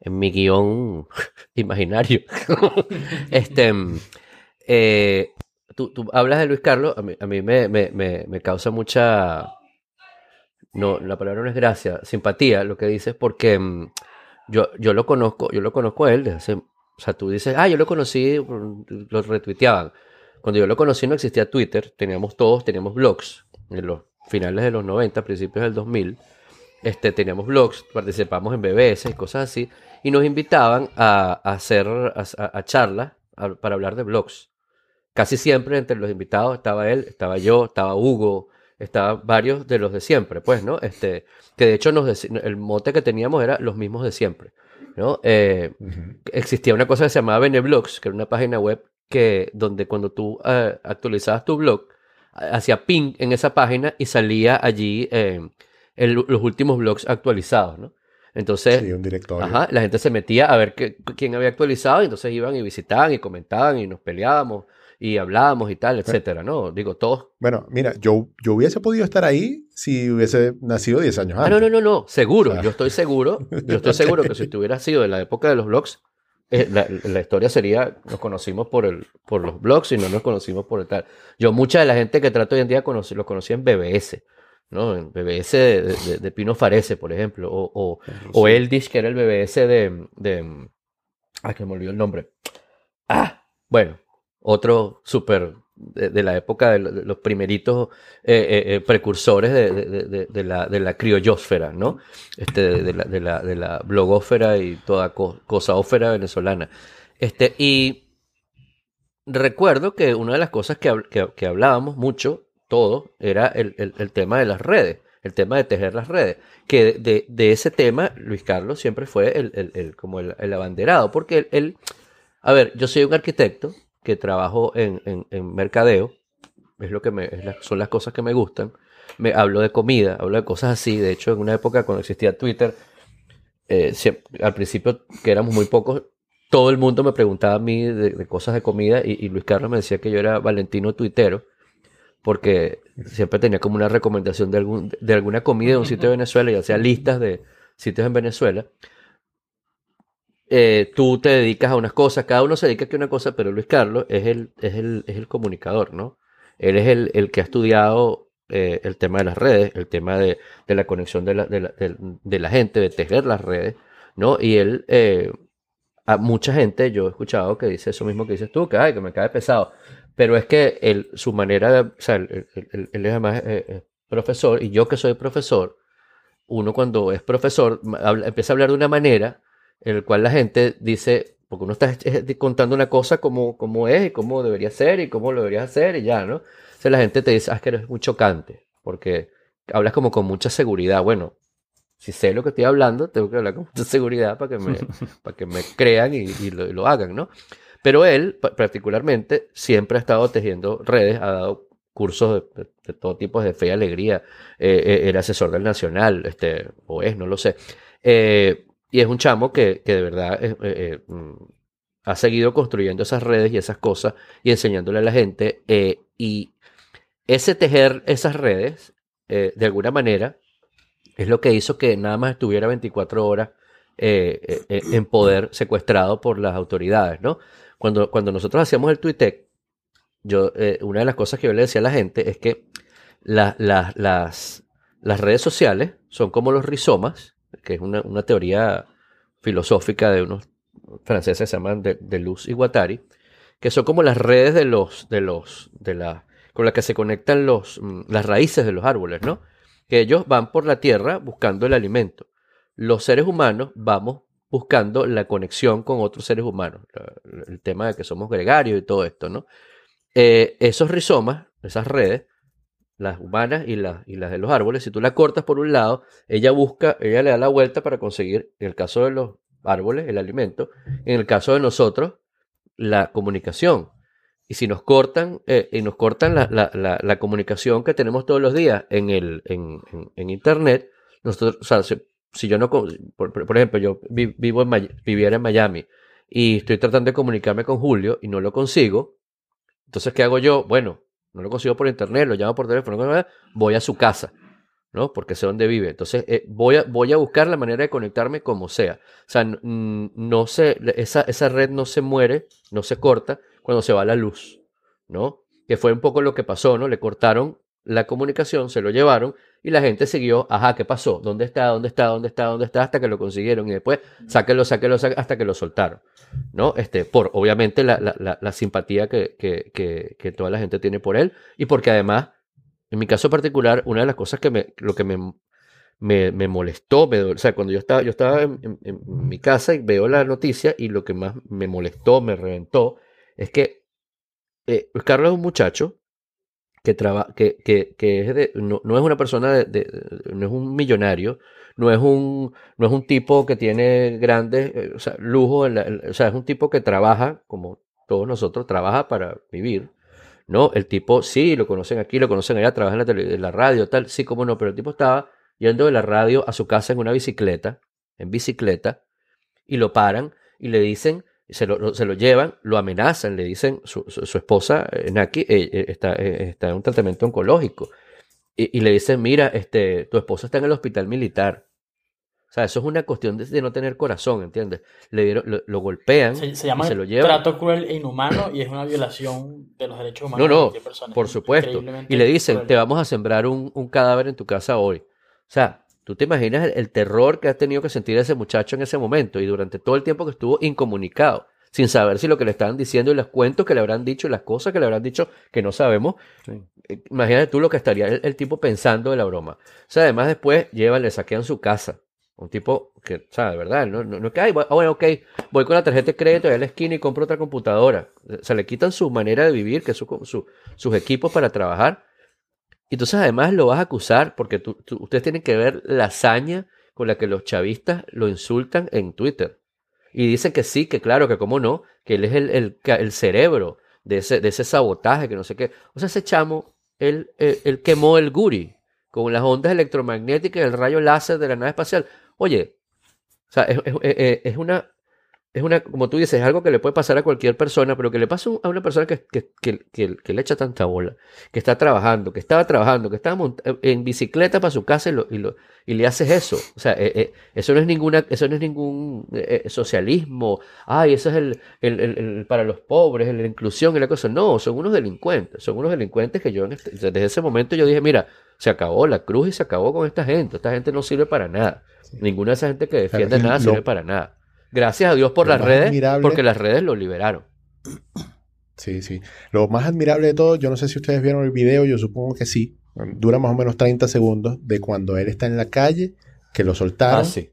en mi guion imaginario. este, eh, tú, tú hablas de Luis Carlos, a mí, a me, me, me, me causa mucha, no, la palabra no es gracia, simpatía lo que dices porque mm, yo, yo lo conozco, yo lo conozco a él desde hace, o sea, tú dices, ah, yo lo conocí, mm, lo retuiteaban. Cuando yo lo conocí no existía Twitter, teníamos todos, teníamos blogs en los finales de los 90, principios del 2000. Este, teníamos blogs, participamos en BBS y cosas así, y nos invitaban a, a hacer a, charlas para hablar de blogs. Casi siempre entre los invitados estaba él, estaba yo, estaba Hugo, estaban varios de los de siempre, pues, ¿no? Este, que de hecho nos el mote que teníamos era los mismos de siempre, ¿no? Eh, existía una cosa que se llamaba Beneblogs, que era una página web que donde cuando tú eh, actualizabas tu blog, ha- hacía ping en esa página y salía allí eh, el- los últimos blogs actualizados, ¿no? Entonces, Sí, un directorio. ajá, la gente se metía a ver qué- quién había actualizado y entonces iban y visitaban y comentaban y nos peleábamos y hablábamos y tal, etcétera, ¿no? Digo, todos... Bueno, mira, yo, yo hubiese podido estar ahí si hubiese nacido 10 años Ah, antes. no, no, no, no, seguro, Ah. yo estoy seguro, yo estoy seguro que si tú hubieras sido de la época de los blogs, eh, la, la historia sería, nos conocimos por, el, por los blogs y no nos conocimos por el tal. Yo mucha de la gente que trato hoy en día conocí, los conocí en BBS, ¿no? El BBS de, de- de Pino Farese, por ejemplo, o, o, o Eldish, que era el BBS de, de... Ay, que me olvidó el nombre. Ah, bueno, otro súper de, la época de, lo- de los primeritos eh, eh, eh, precursores de, de- la, de la criollósfera, ¿no? Este, de, la, de, la, de la blogósfera y toda co- cosaósfera venezolana. Este, y recuerdo que una de las cosas que, que, hablábamos mucho, todo, era el, el- tema de las redes, el tema de tejer las redes. Que de, de- ese tema, Luis Carlos siempre fue el, el- como el, abanderado, porque él- a ver, yo soy un arquitecto que trabajo en, en- en mercadeo, es lo que me, son las cosas que me gustan. Me hablo de comida, hablo de cosas así. De hecho, en una época cuando existía Twitter, eh, al principio que éramos muy pocos, todo el mundo me preguntaba a mí de, cosas de comida y, y Luis Carlos me decía que yo era Valentino tuitero porque siempre tenía como una recomendación de, algún, de alguna comida de un sitio de Venezuela y hacía listas de sitios en Venezuela. Eh, tú te dedicas a unas cosas, cada uno se dedica a una cosa, pero Luis Carlos es el, es el, es el comunicador, ¿no? Él es el, el que ha estudiado eh, el tema de las redes, el tema de, de la conexión de la, de, la, de- la gente, de tejer las redes, ¿no? Y él, eh, a mucha gente, yo he escuchado que dice eso mismo que dices tú, que, ay, que me cae pesado. Pero es que él, su manera de, o sea, él, es además profesor, y yo que soy profesor, uno cuando es profesor habla- empieza a hablar de una manera en la cual la gente dice, porque uno está contando una cosa como, como es y cómo debería ser y cómo lo deberías hacer y ya, ¿no? Entonces la gente te dice, ah, es que eres muy chocante, porque hablas como con mucha seguridad. Bueno, si sé lo que estoy hablando, tengo que hablar con mucha seguridad para que me, para que me crean y, y lo, y lo hagan, ¿no? Pero él, pa- particularmente, siempre ha estado tejiendo redes, ha dado cursos de, de- de todo tipo de fe y alegría, eh, eh, era asesor del Nacional, este, o es, no lo sé. Eh, y es un chamo que, que de verdad eh, eh, mm, ha seguido construyendo esas redes y esas cosas y enseñándole a la gente. eh, y ese tejer esas redes, eh, de alguna manera, es lo que hizo que nada más estuviera 24 horas eh, eh, eh, en poder secuestrado por las autoridades, ¿no? Cuando, cuando nosotros hacíamos el Twitter, yo, eh, una de las cosas que yo le decía a la gente es que la- la- las, las redes sociales son como los rizomas, que es una, una teoría filosófica de unos franceses que se llaman de, Luz y Guattari, que son como las redes de los, de los, de la, con las que se conectan los, mm, las raíces de los árboles, ¿no? Que ellos van por la tierra buscando el alimento. Los seres humanos vamos buscando la conexión con otros seres humanos. El tema de que somos gregarios y todo esto, ¿no? Eh, esos rizomas, esas redes, las humanas y las, y las de los árboles, si tú la cortas por un lado, ella busca, ella le da la vuelta para conseguir, en el caso de los árboles, el alimento, en el caso de nosotros, la comunicación. Y si nos cortan, eh, y nos cortan la, la- la- la comunicación que tenemos todos los días en, el, en, en- Internet, nosotros, o sea, si, yo no, por, por- ejemplo, yo vi- vivo en, viviera en Miami y estoy tratando de comunicarme con Julio y no lo consigo, entonces, ¿qué hago yo? Bueno, no lo consigo por internet, lo llamo por teléfono, voy a su casa, ¿no? Porque sé dónde vive. Entonces, eh, voy, a, voy a buscar la manera de conectarme como sea. O sea, no se, esa, esa red no se muere, no se corta cuando se va la luz, ¿no? Que fue un poco lo que pasó, ¿no? Le cortaron la comunicación, se lo llevaron y la gente siguió, ajá, ¿qué pasó? ¿Dónde está? ¿Dónde está? ¿Dónde está? ¿Dónde está? Hasta que lo consiguieron y después sáquenlo, sáquenlo, sáquenlo, hasta que lo soltaron. ¿no? Este, por obviamente la, la- la- simpatía que, que- que- que toda la gente tiene por él y porque además, en mi caso particular, una de las cosas que me, lo que me, me, me molestó, me o sea, cuando yo estaba, yo estaba en, en- en mi casa y veo la noticia y lo que más me molestó, me reventó, es que eh, Carlos es un muchacho que, traba, que, que, que es de, no, no es una persona, de, no es un millonario, no es un, no es un tipo que tiene grandes eh, lujos, en la- o sea, es un tipo que trabaja, como todos nosotros, trabaja para vivir, ¿no? El tipo, sí, lo conocen aquí, lo conocen allá, trabaja en la, tele- en la radio, tal, sí, como no, pero el tipo estaba yendo de la radio a su casa en una bicicleta, en bicicleta, y lo paran y le dicen, se lo, se lo llevan, lo amenazan, le dicen, su, su, su esposa, eh, Naki, eh, eh, está, eh, está en un tratamiento oncológico. Y, y le dicen, mira, este, tu esposa está en el hospital militar. O sea, eso es una cuestión de, de no tener corazón, ¿entiendes? Le dieron, lo, lo golpean Se, se y llama se lo llevan. trato cruel e inhumano y es una violación de los derechos humanos No, de no, cualquier persona. por Es supuesto. Y le dicen, cruel. te vamos a sembrar un, un cadáver en tu casa hoy. O sea, tú te imaginas el, el terror que ha tenido que sentir ese muchacho en ese momento y durante todo el tiempo que estuvo incomunicado, sin saber si lo que le estaban diciendo y los cuentos que le habrán dicho y las cosas que le habrán dicho que no sabemos. Sí. Eh, Imagínate tú lo que estaría el, el tipo pensando de la broma. O sea, además después llevan, le saquean su casa. Un tipo que, o sea, de verdad, no, no, no que, ay, voy- ah, bueno, ok, voy con la tarjeta de crédito a la esquina y compro otra computadora. O sea, le quitan su manera de vivir, que es su, su- sus equipos para trabajar. Y entonces además lo vas a acusar porque tú- ustedes tienen que ver la hazaña con la que los chavistas lo insultan en Twitter. Y dicen que sí, que claro, que cómo no, que él es el, el, el cerebro de ese, de ese sabotaje, que no sé qué. O sea, ese chamo, él, él, él quemó el Guri con las ondas electromagnéticas y el rayo láser de la nave espacial. Oye, o sea, es- es- es una, es una, como tú dices, es algo que le puede pasar a cualquier persona, pero que le pasa a una persona que, que, que- que- le echa tanta bola, que está trabajando, que estaba trabajando, que estaba mont- en bicicleta para su casa y, lo- y, lo- y le haces eso. O sea, eh, eh, eso no es ninguna, eso no es ningún eh, eh, socialismo. Ay, eso es el, el- el- el- para los pobres, la inclusión y la cosa. No, son unos delincuentes. Son unos delincuentes que yo en este- desde ese momento yo dije, mira, se acabó la cruz y se acabó con esta gente. Esta gente no sirve para nada. Ninguna de esa gente que defiende nada lo- sirve para nada. Gracias a Dios por lo las redes, admirable- porque las redes lo liberaron. Sí, sí. Lo más admirable de todo, yo no sé si ustedes vieron el video, yo supongo que sí. Dura más o menos 30 segundos de cuando él está en la calle, que lo soltaron, Ah, sí.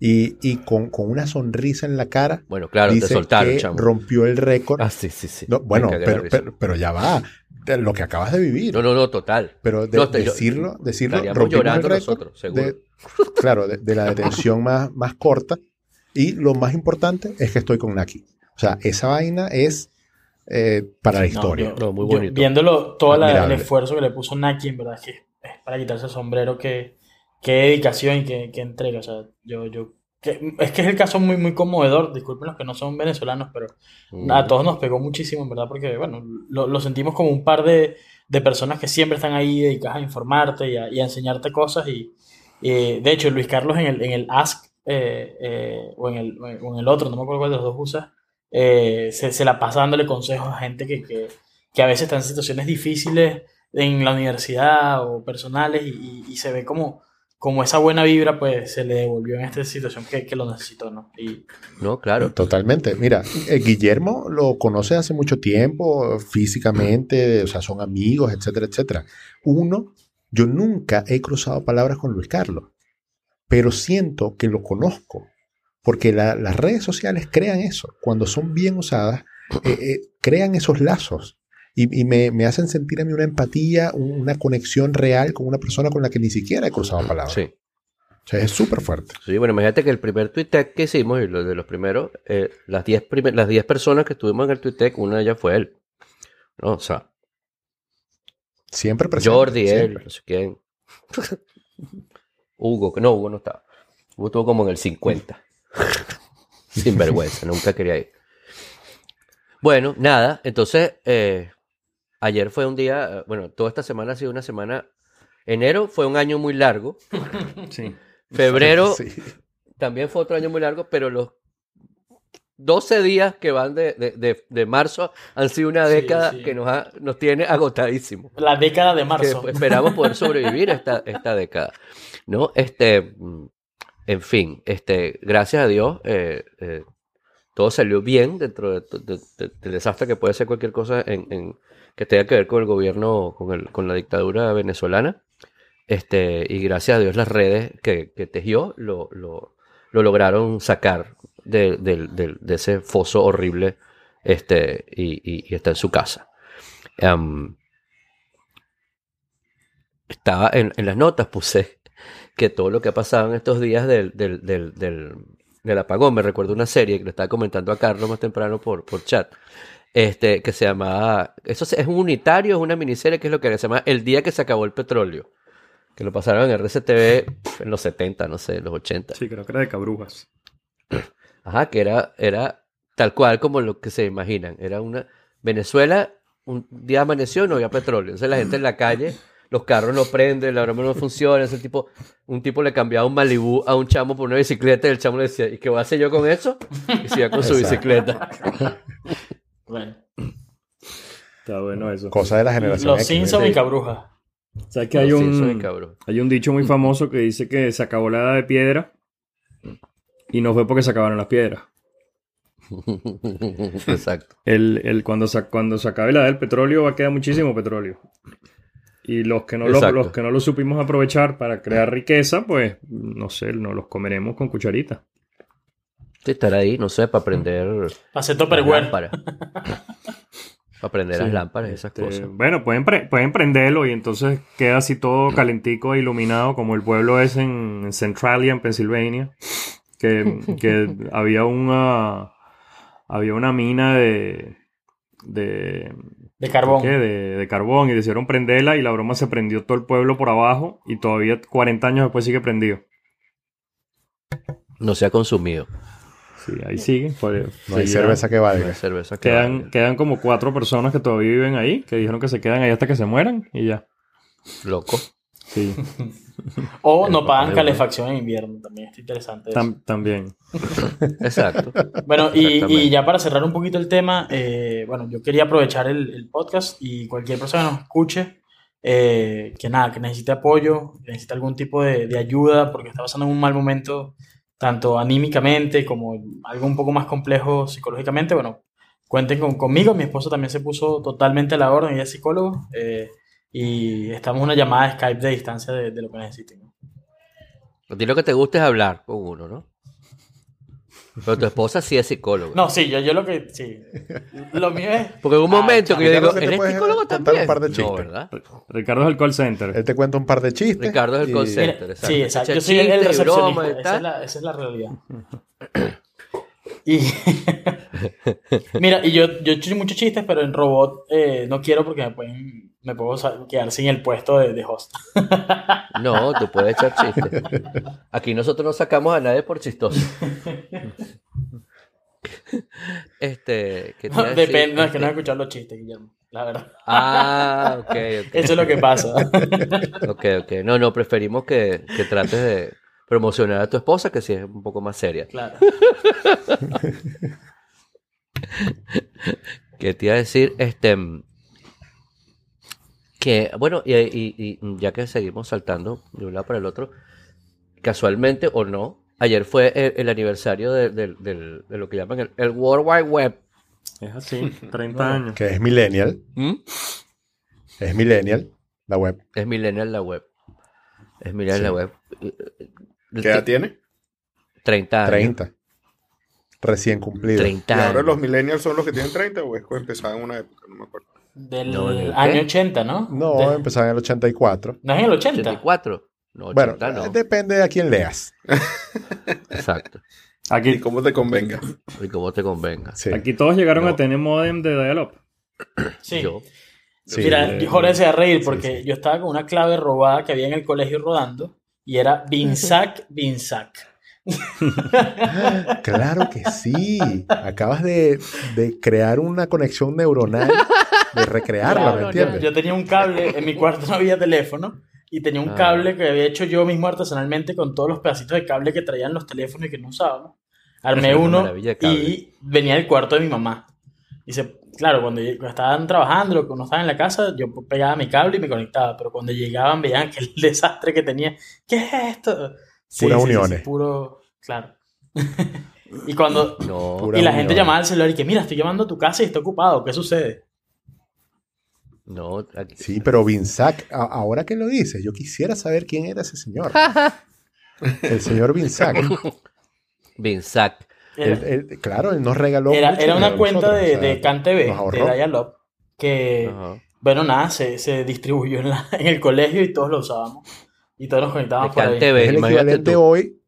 y, y con, con una sonrisa en la cara, Bueno, claro, te dice soltaron, que chamo. rompió el récord. Ah, sí, sí, sí. No, bueno, pero, pero, pero ya va. De lo que acabas de vivir. No, no, no, total. Pero de- No, te- yo- decirlo, decirlo, rompimos el récord nosotros, seguro. de- claro, de, de la detención más, más corta. Y lo más importante es que estoy con Naki. O sea, esa vaina es eh, para la No, historia. yo- No, muy yo bonito. viéndolo, todo la- el esfuerzo que le puso Naki, en verdad, es que es para quitarse el sombrero, que, qué dedicación y qué, qué entrega. O sea, yo, yo, que- es que es el caso muy, muy conmovedor. Disculpen los que no son venezolanos, pero Mm. a todos nos pegó muchísimo, en verdad, porque, bueno, lo, lo sentimos como un par de, de personas que siempre están ahí dedicadas a informarte y a, y a enseñarte cosas. Y, y, de hecho, Luis Carlos en el, en el Ask eh, eh, o, en el, o en el otro, no me acuerdo cuál de los dos usa, eh, se, se la pasa dándole consejos a gente que, que, que a veces está en situaciones difíciles en la universidad o personales y, y- y se ve como, como esa buena vibra pues se le devolvió en esta situación que, que lo necesitó, ¿no? Y No, claro. Totalmente. Mira, eh, Guillermo lo conoce hace mucho tiempo, físicamente, o sea, son amigos, etcétera, etcétera. Uno, yo nunca he cruzado palabras con Luis Carlos, pero siento que lo conozco, porque la- las redes sociales crean eso. Cuando son bien usadas, eh, eh, crean esos lazos. Y, y me, me hacen sentir a mí una empatía, un- una conexión real con una persona con la que ni siquiera he cruzado palabras. Sí. O sea, es súper fuerte. Sí, bueno, imagínate que el primer tweet que hicimos, y lo de los primeros, eh, las 10 primer- las 10 personas que estuvimos en el tweet una de ellas fue él. No, o sea, Siempre presente. Jordi, él, siempre. no sé quién. Hugo, que no, Hugo no estaba. Hugo estuvo como en el 50. Sin vergüenza, nunca quería ir. Bueno, nada, entonces, eh, ayer fue un día, eh, bueno, toda esta semana ha sido una semana. Enero fue un año muy largo. Sí. Febrero Sí. también fue otro año muy largo, pero los 12 días que van de, de- de- de marzo han sido una década sí. que nos, ha- nos tiene agotadísimos. la década de Que marzo. esperamos poder sobrevivir esta, esta década. ¿No? Este, en fin, este, gracias a Dios, eh, eh, todo salió bien dentro de- de- de- del desastre que puede ser cualquier cosa en, que tenga que ver con el gobierno, con, el, con la dictadura venezolana. Este, y gracias a Dios las redes que, tejió lo, lo, lo lograron sacar de, ese foso horrible este, y, está en su casa. Estaba en, en las notas, puse que todo lo que ha pasado en estos días del, del, del, del, del apagón, me recuerdo una serie que le estaba comentando a Carlos más temprano por, por chat, este, que se llamaba, eso es un unitario, es una miniserie que es lo que se llama El día que se acabó el petróleo, que lo pasaron en RCTV en los 70, no sé, los 80. Sí, creo que era de Cabrujas. Ajá, que era, era tal cual como lo que se imaginan. Era una. Venezuela, un día amaneció, no había petróleo. Entonces la gente en la calle los carros no prenden, la broma no funciona. Ese tipo, un tipo le cambiaba un Malibú a un chamo por una bicicleta y el chamo le decía, ¿y qué voy a hacer yo con eso? Y se iba con su bicicleta. Bueno, Está bueno eso. Cosa de la generación los Simpsons y Cabruja. ¿Sabes que hay Los Simpsons y un, hay un dicho muy famoso que dice que se acabó la edad de piedra y no fue porque se acabaron las piedras. Exacto. El, el- cuando, se, cuando se acabe la edad del petróleo va a quedar muchísimo petróleo. Y los que, no lo, los que no lo supimos aprovechar para crear riqueza, pues no sé, nos los comeremos con cucharita. Sí, estar ahí, no sé, para aprender Para hacer lámparas. Para aprender las lámparas y esas Este, cosas. bueno, pueden, pre- pueden prenderlo y entonces queda así todo calentico e iluminado, como el pueblo es en, en Centralia, en Pensilvania, que, que había una había una mina de de, De carbón. ¿qué? de de carbón y decidieron prenderla y la broma se prendió todo el pueblo por abajo y todavía 40 años después sigue prendido. No se ha consumido. Sí, ahí sigue. pues, No hay cerveza que No valga. hay cerveza que Quedan, valga. quedan como cuatro personas que todavía viven ahí, que dijeron que se quedan ahí hasta que se mueran y ya. Loco. Sí, O El no pagan calefacción en invierno. También está interesante. eso. tam- también. Exacto. Bueno, y, y ya para cerrar un poquito el tema, eh, bueno, yo quería aprovechar el, el podcast y cualquier persona que nos escuche, eh, que nada, que necesite apoyo, que necesite algún tipo de, de ayuda, porque está pasando en un mal momento, tanto anímicamente como algo un poco más complejo psicológicamente, bueno, cuenten con, conmigo, mi esposo también se puso totalmente a la orden, ella es psicólogo, eh, y estamos en una llamada de Skype de distancia de, de lo que necesiten. ¿no? A ti lo que te gusta es hablar con uno, ¿no? Pero tu esposa sí es psicóloga. No, sí, yo, yo lo que, sí, lo mío es... Porque en un Ah, momento que yo digo, ¿qué te ¿eres psicólogo contar un también? par de No, chistes? ¿verdad? Ricardo es el call center. Él te cuenta un par de chistes. Ricardo es el y- call center. Exacto. sí, exacto. Yo soy el, el recepcionista. bromas y esa, tal. es la, esa es la realidad. y mira, y yo, yo he hecho muchos chistes, pero en robot eh, no quiero porque me pueden me puedo quedar sin el puesto de, de host. No, tú puedes echar chistes. Aquí nosotros no sacamos a nadie por chistoso. Este, ¿qué? Depende, no, es que no he Este, escuchado los chistes, Guillermo. La verdad. Ah, ok, ok. Eso es lo que pasa. Ok, ok. No, no, preferimos que, que trates de promocionar a tu esposa, que sí es un poco más seria. Claro. Que te iba a decir, este, que, bueno, y, y- y ya que seguimos saltando de un lado para el otro, casualmente o no, ayer fue el, el aniversario de, lo que llaman el, el World Wide Web. Es así, 30 años. Que es millennial. ¿Mm? Es millennial. La web. Es millennial la web. Es millennial la web. ¿Qué edad tiene? 30 años. 30. Recién cumplido. 30 ¿Y ahora los millennials son los que tienen 30 o es que empezaban en una época? No me acuerdo. Del año 80, ¿no? No, De- empezaba en el 84. ¿No es en el 80? 84. No, Bueno, 80 no. depende de a quién leas. Exacto. Y Aquí, cómo te convenga. Y como te convenga. Sí. aquí todos llegaron No. a tener modem de dial-up. Sí. Yo. Sí. Mira, Eh, Jorge se va a reír sí, porque sí. yo estaba con una clave robada que había en el colegio rodando y era Binsac, Binsac. Claro que sí. Acabas de, de crear una conexión neuronal, de recrearla, Claro, ¿me yo, entiendes? yo tenía un cable, en mi cuarto no había teléfono y tenía un Ah. cable que había hecho yo mismo artesanalmente con todos los pedacitos de cable que traían los teléfonos y que no usábamos. Armé Una uno y venía del cuarto de mi mamá. Dice, claro, cuando, yo- estaban trabajando, lo que no estaban en la casa, yo pegaba mi cable y me conectaba, pero cuando llegaban veían que el desastre que tenía, ¿qué es esto? Sí, Puras sí, sí, sí, uniones. puro, claro. y cuando No. Pura y la unión. gente llamaba al celular y que, mira, estoy llamando a tu casa y está ocupado, ¿qué sucede? No. aquí- Sí, pero Vinsac, a- ahora que lo dices, yo quisiera saber quién era ese señor. El señor Vinsac. Binsac. Era, Él- él- claro, él nos regaló. era, mucho era una cuenta nosotros, de, o sea, de CanTV, de. Dial-Up, que, Ajá. bueno, nada, se, se distribuyó en, la- en el colegio y todos lo usábamos. Y todos nos conectábamos por ahí. El equivalente tú. hoy,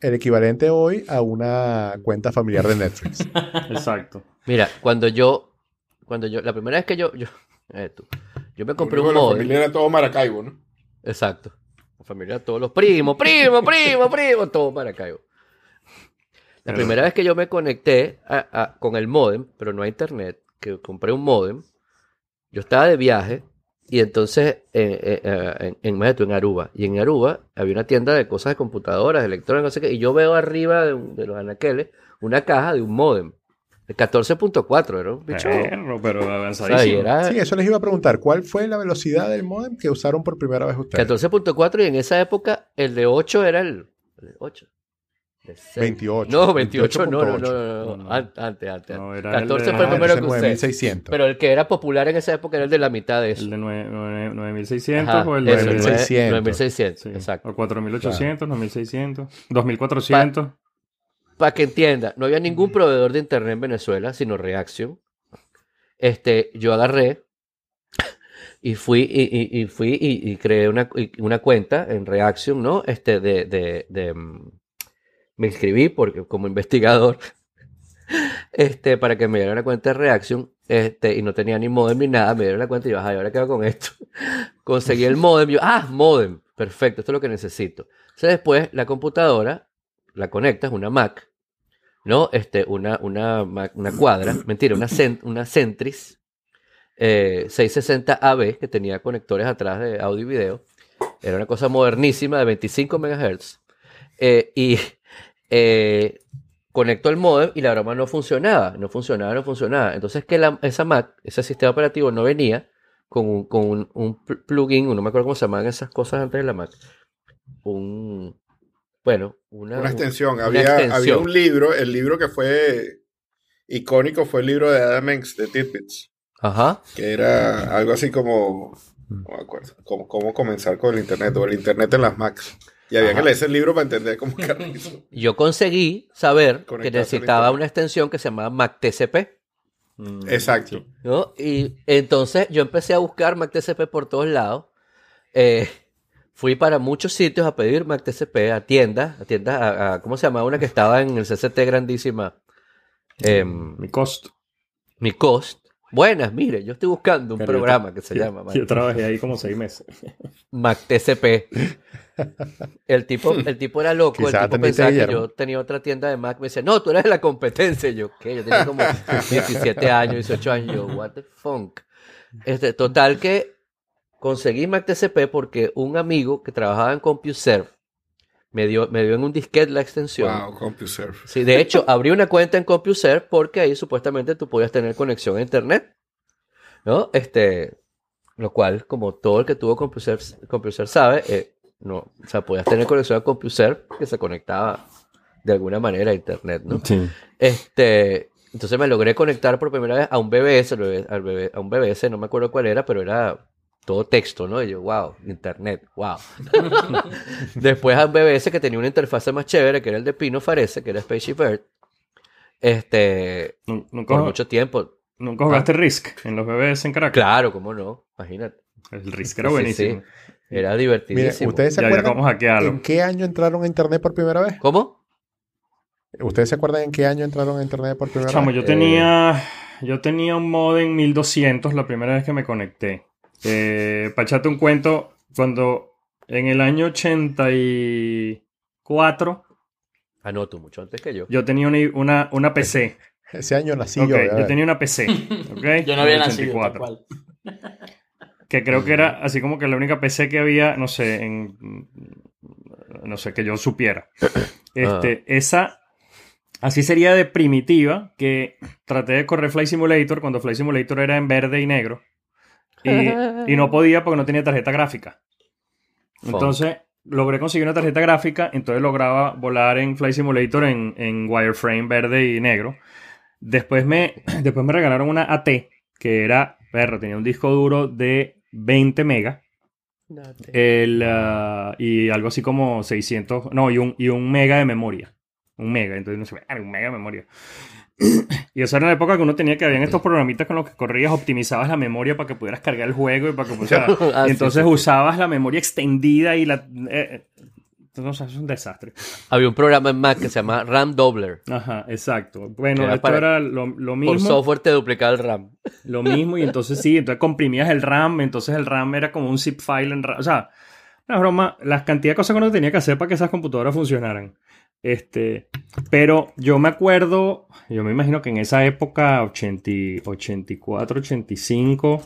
el equivalente hoy a una cuenta familiar de Netflix. Exacto. Mira, cuando yo, cuando yo, la primera vez que yo, yo, tú, yo me compré un de la modem. familia era todo Maracaibo, ¿no? Exacto. La familia, todos los primos, primo, primo, primo, todo Maracaibo. La primera vez que yo me conecté a- a- con el modem, pero no a internet, que compré un modem, yo estaba de viaje Y entonces, eh, eh, eh, en, en, en Aruba. Y en Aruba había una tienda de cosas de computadoras, electrónicas, no sé qué. Y yo veo arriba de, un- de los anaqueles una caja de un modem. De 14.4, era un bicho. Perro, pero o sea, avanzadísimo. era Sí, eso les iba a preguntar. ¿Cuál fue la velocidad del modem que usaron por primera vez ustedes? 14.4 y en esa época el de 8 era el... el de 8. De seis. 28. No, 28 no, no, no, 28.8. no, no, No, no. An- Antes, antes. No, era el 14 de- fue el Ah, primero que usé. 9600. Pero el que era popular en esa época era el de la mitad de eso. ¿El de nueve- nueve- 9600 Ajá, o el de... el 9600. 9600, Sí, exacto. O 4800, 9600, 2400. Para que entienda, no había ningún proveedor de internet en Venezuela, sino Reaction. Este, yo agarré y fui y, y- y fui y, y creé una, una cuenta en Reaction, ¿no? Este, de, de, de, mm, me inscribí porque, como investigador, este, para que me diera una cuenta de Reaction, este, y no tenía ni modem ni nada, me dieron la cuenta y yo, ay, ahora qué hago con esto. Conseguí el modem, yo, ah, modem, perfecto, esto es lo que necesito. Entonces después la computadora la conectas, una Mac, ¿no? Este, una, una, una cuadra, mentira, una, cen- una Centris eh, 660 AB que tenía conectores atrás de audio y video. Era una cosa modernísima de 25 MHz. Eh, y eh, conecto el modem y la broma no funcionaba, no funcionaba, no funcionaba. Entonces que la- esa Mac, ese sistema operativo no venía con un, con un, un pl- plugin, no me acuerdo cómo se llamaban esas cosas antes de la Mac. Un, bueno, una, Una un- extensión. una había, extensión. había un libro, el libro que fue icónico fue el libro de Adam Hanks de Tidbits, Ajá. que era algo así como, no me acuerdo, como cómo comenzar con el Internet o el Internet en las Macs. Y había Ajá. que leer ese libro para entender cómo. Yo conseguí saber que Conectarse necesitaba una extensión que se llamaba MacTCP, Mm, Exacto. Y entonces yo empecé a buscar MacTCP por todos lados. Eh, fui para muchos sitios a pedir MacTCP, a tiendas, a tiendas, a, a- ¿cómo se llamaba una que estaba en el CCT grandísima? Em, Mi costo. mi cost. Buenas, mire, yo estoy buscando un Pero programa que se yo- llama Yo trabajé ahí como seis meses. MacTCP. El tipo, el tipo era loco, el tipo pensaba que yo tenía otra tienda de Mac. Me decía, no, tú eres de la competencia. Y yo, ¿qué? Yo tenía como 17 años, 18 años. Yo, what the funk. Este, total que conseguí MacTCP porque un amigo que trabajaba en CompuServe me dio, me dio en un disquete la extensión. Wow, CompuServe. Sí, de hecho, abrí una cuenta en CompuServe porque ahí supuestamente tú podías tener conexión a internet. ¿No? Este, lo cual, como todo el que tuvo CompuServe, CompuServe sabe, eh, no, o sea, podías tener conexión a CompuServe que se conectaba de alguna manera a internet, ¿no? Sí. Este, entonces me logré conectar por primera vez a un BBS, al BB al BB a un BBS, no me acuerdo cuál era, pero era todo texto, ¿no? Y yo, wow, internet, wow. Después a BBS que tenía una interfaz más chévere, que era el de Pino Farese, que era Spaceship Earth. Este, Nunca, por mucho tiempo. nunca jugaste Risk en los bebés en Caracas. Claro, cómo no, imagínate. El Risk era buenísimo. sí. Era divertidísimo. ¿ustedes se Ya, acuerdan en qué año entraron a Internet por primera vez? ¿Cómo? ¿Ustedes se acuerdan en qué año entraron a Internet por primera Chamo, vez? yo tenía, yo tenía un modem 1200 la primera vez que me conecté. Eh, para echarte un cuento, cuando en el año 84 Anoto mucho antes que yo. yo tenía una, una, una PC. Ese año nací Ok, yo. yo tenía una PC. Yo no había nacido, tal 84. cual. Que creo que era así como que la única PC que había, no sé, en. No sé, que yo supiera. Este, Esa. Así sería de primitiva, que traté de correr Flight Simulator cuando Flight Simulator era en verde y negro. Y, y no podía porque no tenía tarjeta gráfica. Funk. Entonces logré conseguir una tarjeta gráfica, entonces lograba volar en Flight Simulator en, en wireframe verde y negro. Después me, después me regalaron una AT, que era, perro, tenía un disco duro de 20 megas. El, ah, y algo así como 600, no, y un, y un mega de memoria. Un mega, entonces no sé, un mega de memoria. Y eso era la época que uno tenía que habían estos programitas con los que corrías, optimizabas la memoria para que pudieras cargar el juego y para que o sea, Ah, y entonces sí, sí. usabas la memoria extendida y la eh, eh, entonces es un desastre. Había un programa en Mac que se llama RAM Doubler. Ajá, exacto. Bueno, Era esto para- era lo, lo Por mismo. software te duplicaba el RAM. Lo mismo, y entonces sí, entonces comprimías el RAM, entonces el RAM era como un zip file en RAM. O sea, una broma, las cantidad de cosas que uno tenía que hacer para que esas computadoras funcionaran. Este, pero yo me acuerdo, yo me imagino que en esa época, 80, y- 84, 85,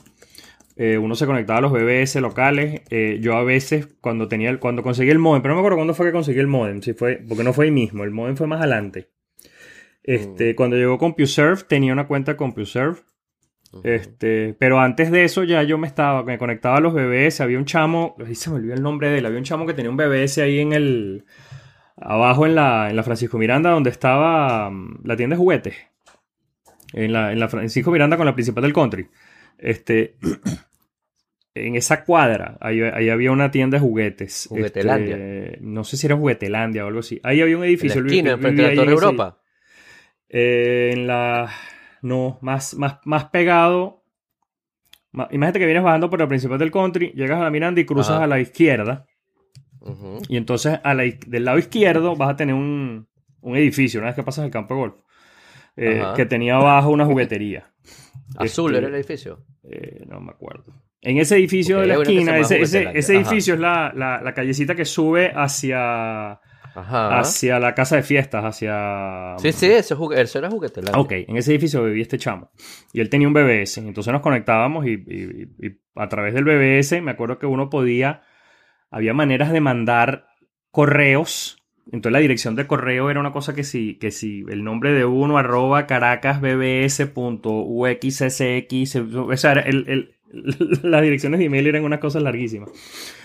eh, uno se conectaba a los BBS locales. Eh, yo a veces, cuando tenía el, cuando conseguí el modem, pero no me acuerdo cuándo fue que conseguí el modem, si fue, porque no fue ahí mismo, el modem fue más adelante. Este, Cuando llegó CompuServe, tenía una cuenta CompuServe. Este, pero antes de eso ya yo me estaba, me conectaba a los BBS, había un chamo, ahí se me olvidó el nombre de él, había un chamo que tenía un BBS ahí en el, abajo en la, en la Francisco Miranda, donde estaba mm, la tienda de juguetes. En la, en la Francisco Miranda con la principal del country. Este, en esa cuadra, ahí, ahí había una tienda de juguetes. Juguetelandia. Este, no sé si era Juguetelandia o algo así. Ahí había un edificio. En la esquina, frente a la Torre Europa. eh, en la. No, más, más, más pegado. Ma- Imagínate que vienes bajando por la principal del country, llegas a la Miranda y cruzas Ajá. a la izquierda. Y entonces a la iz- del lado izquierdo vas a tener un, un edificio, una vez que pasas el campo de golf, eh, que tenía abajo una juguetería. Azul Este, era el edificio. eh, no me acuerdo. En ese edificio de la esquina, ese, ese- ese edificio es la, la- la callecita que sube hacia, Ajá. hacia la casa de fiestas, hacia... Sí, sí, eso, es jugue- eso era juguetelandia. Ok, en ese edificio vivía este chamo. Y él tenía un BBS. Entonces nos conectábamos y- y a través del BBS me acuerdo que uno podía... Había maneras de mandar correos. Entonces la dirección de correo era una cosa que si, que si el nombre de uno arroba caracasbbs.uxsx, o sea, el- el- las direcciones de email eran unas cosas larguísimas.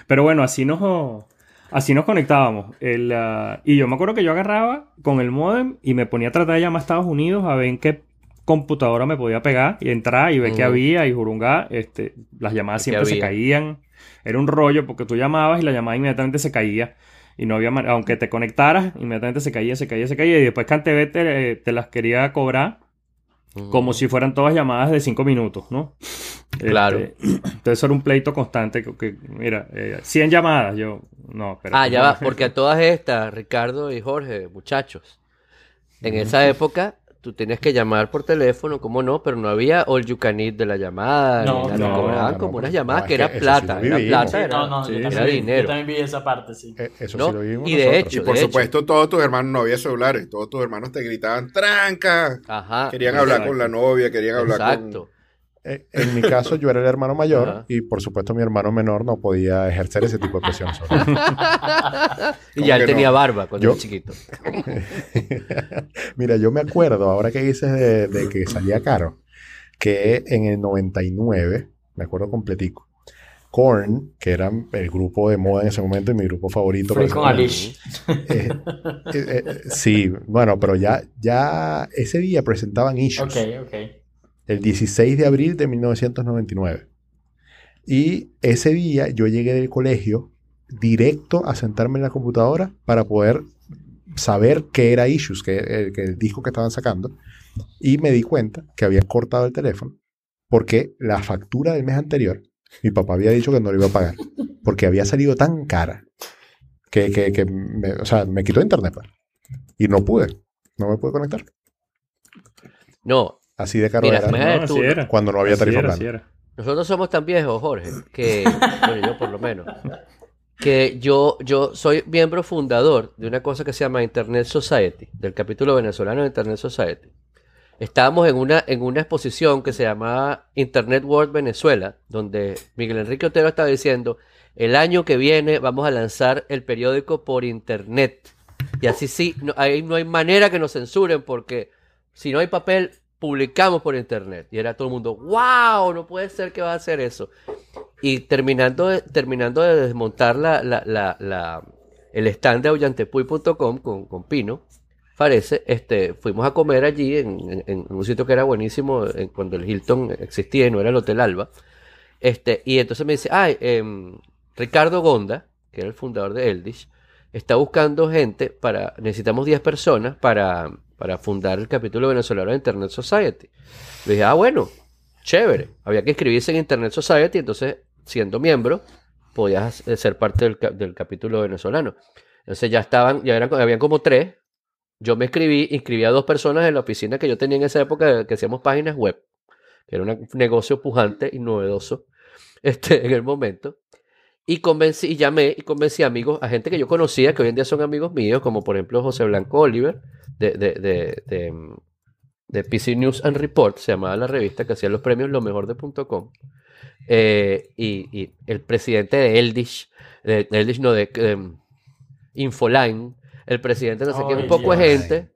Pero bueno, así nos, así nos conectábamos. El, ah, y yo me acuerdo que yo agarraba con el modem y me ponía a tratar de llamar a Estados Unidos a ver en qué computadora me podía pegar y entrar y ver qué Ujú. había y jurungar. Este, las llamadas ¿Y qué siempre se caían. Era un rollo porque tú llamabas y la llamada inmediatamente se caía. Y no había aunque te conectaras, inmediatamente se caía, se caía, se caía. Y después CanTV te, te las quería cobrar como si fueran todas llamadas de cinco minutos, ¿no? Claro. Este, entonces eso era un pleito constante. Que, que, mira, eh, 100 llamadas, yo. No, pero. Ah, ya va, porque a todas estas, Ricardo y Jorge, muchachos, en esa época tú tenías que llamar por teléfono, ¿cómo no? Pero no había all you can eat de la llamada, No, nada, no, te cobraban no, como no, unas llamadas que era sí plata, era plata, Sí, era, no, no, sí, yo, era también, vi- dinero. yo también vi esa parte, sí. Eh, Eso ¿No? sí lo vivimos Y de hecho, Y por de supuesto, todos tus hermanos no había celulares. Todos tus hermanos te gritaban tranca. Ajá. Querían hablar con la novia, querían hablar Exacto. Eh, en mi caso, yo era el hermano mayor Ajá. y por supuesto mi hermano menor no podía ejercer ese tipo de presión sobre. Y ¿Cómo ya él tenía no? barba cuando Yo- era chiquito. Mira, yo me acuerdo, ahora que dices de, de que salía caro, que en el 99, me acuerdo completico, Korn, que era el grupo de moda en ese momento y mi grupo favorito. Free con Alish. eh, eh, eh, sí, bueno, pero ya, ya ese día presentaban issues. Ok, ok. El 16 de abril de 1999. Y ese día yo llegué del colegio directo a sentarme en la computadora para poder saber qué era Issues, que, el, que el disco que estaban sacando. Y me di cuenta que habían cortado el teléfono porque la factura del mes anterior, mi papá había dicho que no lo iba a pagar porque había salido tan cara que, que, que me, o sea, me quitó internet. pues. Y no pude, no me pude conectar. No, Así de caro Mira, era me- No, así tú- era. cuando no había Así tarifa era, así era. nosotros somos tan viejos, Jorge, que, bueno, yo por lo menos, que yo, yo soy miembro fundador de una cosa que se llama Internet Society, del capítulo venezolano de Internet Society. Estábamos en una, en una exposición que se llamaba Internet World Venezuela, donde Miguel Enrique Otero estaba diciendo, el año que viene vamos a lanzar el periódico por Internet. Y así sí, no, ahí no hay manera que nos censuren porque si no hay papel, publicamos por Internet. Y era todo el mundo, wow, no puede ser que va a hacer eso. Y terminando de, terminando de desmontar la, la, el stand de aullantepuy.com con, con Pino, parece, este, fuimos a comer allí en, en- en un sitio que era buenísimo en- cuando el Hilton existía y no era el Hotel Alba. Este, y entonces me dice, ay, em, Ricardo Gonda, que era el fundador de Eldish, está buscando gente para, necesitamos 10 personas para, para fundar el capítulo venezolano de Internet Society. Le dije, ah, bueno, chévere. Había que inscribirse en Internet Society, entonces, siendo miembro, podías eh, ser parte del, del capítulo venezolano. Entonces ya estaban, ya eran, habían como tres. Yo me inscribí, inscribí a dos personas en la oficina que yo tenía en esa época, que hacíamos páginas web, que era un negocio pujante y novedoso este, en el momento. Y convencí, y llamé y convencí a amigos, a gente que yo conocía, que hoy en día son amigos míos, como por ejemplo José Blanco Oliver, de, de, de, de, de PC News and Report, se llamaba la revista que hacía los premios Lo Mejor de .com. eh, y, y el presidente de Eldish, de, Eldish no, de em, Infoline, el presidente no sé qué, un poco de gente,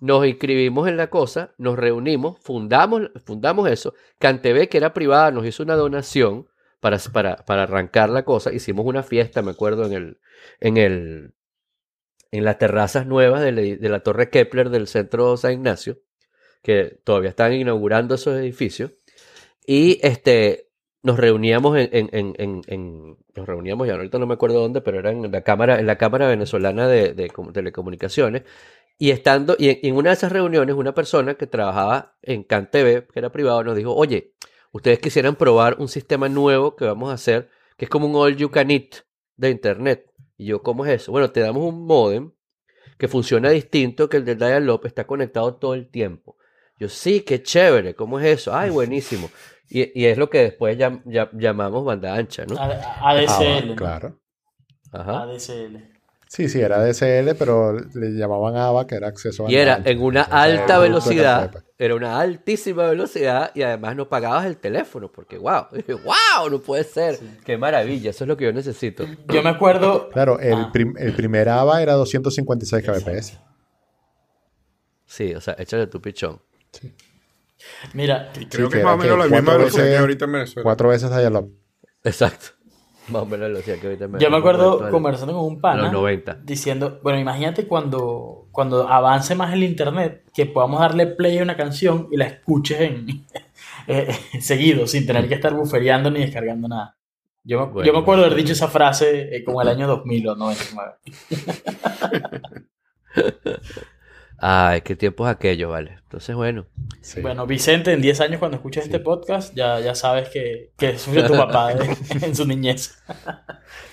nos inscribimos en la cosa, nos reunimos, fundamos, fundamos eso, CanTV, que era privada, nos hizo una donación para, para, para arrancar la cosa, hicimos una fiesta, me acuerdo, en el, en el, en las terrazas nuevas de la, Torre Kepler del centro San Ignacio, que todavía están inaugurando esos edificios, y este, nos reuníamos en, en, en, en- nos reuníamos ya ahorita no me acuerdo dónde, pero era en la cámara, en la cámara venezolana de, de com- telecomunicaciones, y estando, y en una de esas reuniones, una persona que trabajaba en CanTV, que era privado, nos dijo, oye, ustedes quisieran probar un sistema nuevo que vamos a hacer, que es como un all you can eat de internet. Y yo, ¿cómo es eso? Bueno, te damos un modem que funciona distinto que el del Dial-Up, está conectado todo el tiempo. Yo, sí, qué chévere, ¿cómo es eso? Ay, buenísimo. Y, y es lo que después llam- llam- llamamos banda ancha, ¿no? A- Ah, ADSL. ¿no? claro. Ajá. ADSL. Sí, sí, era DSL, pero le llamaban ABA, que era acceso a Y era en una alta velocidad, era una altísima velocidad y además no pagabas el teléfono, porque wow, wow, no puede ser, qué maravilla, eso es lo que yo necesito. Yo me acuerdo. Claro, el, Ah. prim- el primer ABA era 256 kbps. Sí, o sea, échale tu pichón. Mira, Y creo Sí, que que es más o menos la misma velocidad que ahorita en Venezuela. Cuatro veces dial-up. Exacto. Más o menos la velocidad que ahorita me yo me acuerdo conversando con un pana. los 90. Diciendo, bueno, imagínate cuando, cuando avance más el internet, que podamos darle play a una canción y la escuches en eh, seguido, sin tener que estar buferiando ni descargando nada. Yo, me- Bueno, yo me acuerdo haber dicho esa frase eh, como el año 2000 o 99. Ay, qué tiempos aquellos, vale. Entonces, bueno. Sí. Bueno, Vicente, en 10 años cuando escuches este podcast, ya, ya sabes que, que sufrió tu papá en su niñez.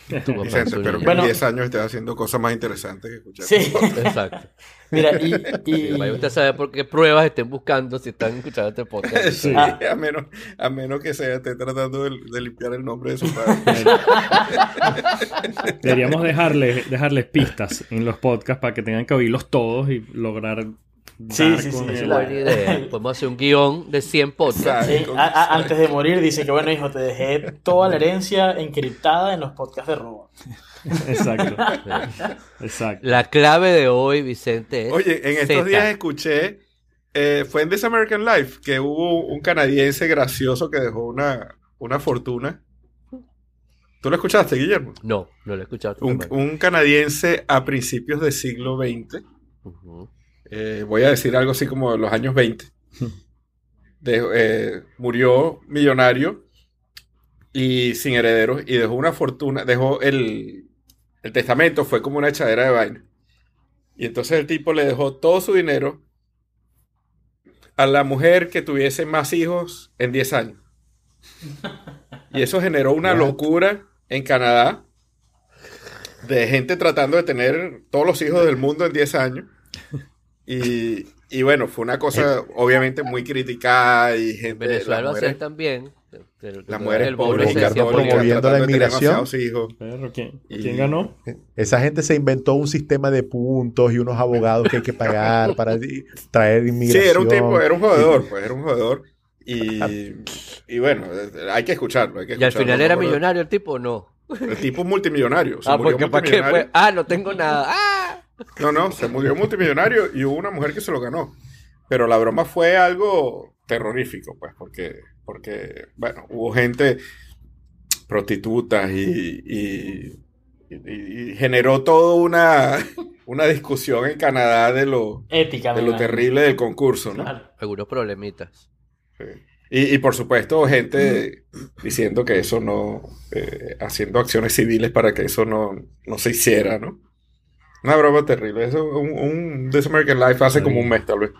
tu papá Vicente, pero. Bueno. en 10 años estés haciendo cosas más interesantes que escuchar. Sí, Exacto. Mira, y... Sí, y- vaya usted sabe por qué pruebas estén buscando si están escuchando este podcast. Sí, Ah. a, menos, a menos que se esté tratando de, de limpiar el nombre de su padre. Deberíamos dejarles, dejarles pistas en los podcasts para que tengan que oírlos todos y lograr. Sí, sí, sí, sí, la-. Podemos hacer un guion de 100 podcasts. Sí, a- a- antes de morir dice que bueno hijo te dejé toda la herencia encriptada en los podcasts de Robot. Exacto. Exacto. La clave de hoy, Vicente, es Oye, en estos Z. días escuché, eh, fue en This American Life, que hubo un canadiense gracioso que dejó una, una fortuna. ¿Tú lo escuchaste, Guillermo? No, no lo he escuchado. Un, un canadiense a principios del siglo XX. Ujú. eh, voy a decir algo así como de los años 20. Dejó- eh, murió millonario y sin herederos y dejó una fortuna, dejó el, el testamento, fue como una echadera de vaina. Y entonces el tipo le dejó todo su dinero a la mujer que tuviese más hijos en 10 años. Y eso generó una locura en Canadá de gente tratando de tener todos los hijos del mundo en 10 años. Y, y bueno, fue una cosa obviamente muy criticada y En gente... Venezuela lo hacen también. Las mujeres el pobres promoviendo la inmigración. Perro, ¿quién, Y- quién ganó? Esa gente se inventó un sistema de puntos y unos abogados que hay que pagar para traer Sí, inmigración. era un tipo, era un jodedor, pues era un jodedor. Y, y bueno, eh, hay que escucharlo. Hay que Y al escucharlo, final era millonario el tipo o no. El tipo es multimillonario. Se Ah, murió porque para qué pues. Ah, no tengo nada. Ah. No, no, se murió multimillonario y hubo una mujer que se lo ganó. Pero la broma fue algo terrorífico, pues, porque, porque bueno, hubo gente, prostitutas y, y, y- y generó toda una, una discusión en Canadá de lo, Ética. de lo imagino. terrible del concurso, ¿no? Claro. Algunos problemitas. Sí. Y, y por supuesto, gente diciendo que eso no, eh, haciendo acciones civiles para que eso no, no se hiciera, ¿no? Una broma terrible. Eso, un, un This American Life hace como un mes, tal vez.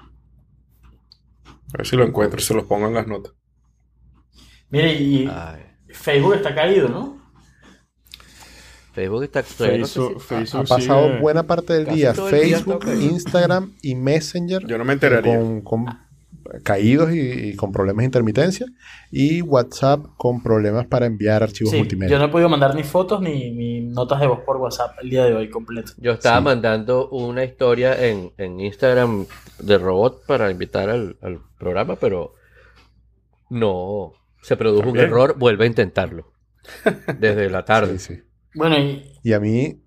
A ver si lo encuentro y se los pongo en las notas. Mire, y Ay. Facebook está caído, ¿no? Facebook está. todavía no sé Facebook, si- Facebook Ha pasado sigue- buena parte del Casi día Facebook. Instagram y Messenger Yo no me enteraría. con, con caídos y, y con problemas de intermitencia y WhatsApp con problemas para enviar archivos Sí, multimedia. yo no he podido mandar ni fotos ni, ni notas de voz por WhatsApp el día de hoy completo. Yo estaba Sí. mandando una historia en, en Instagram de robot para invitar al, al programa, pero no, se produjo un error, vuelve a intentarlo. Desde la tarde. Sí, sí. Bueno, y Y a mí,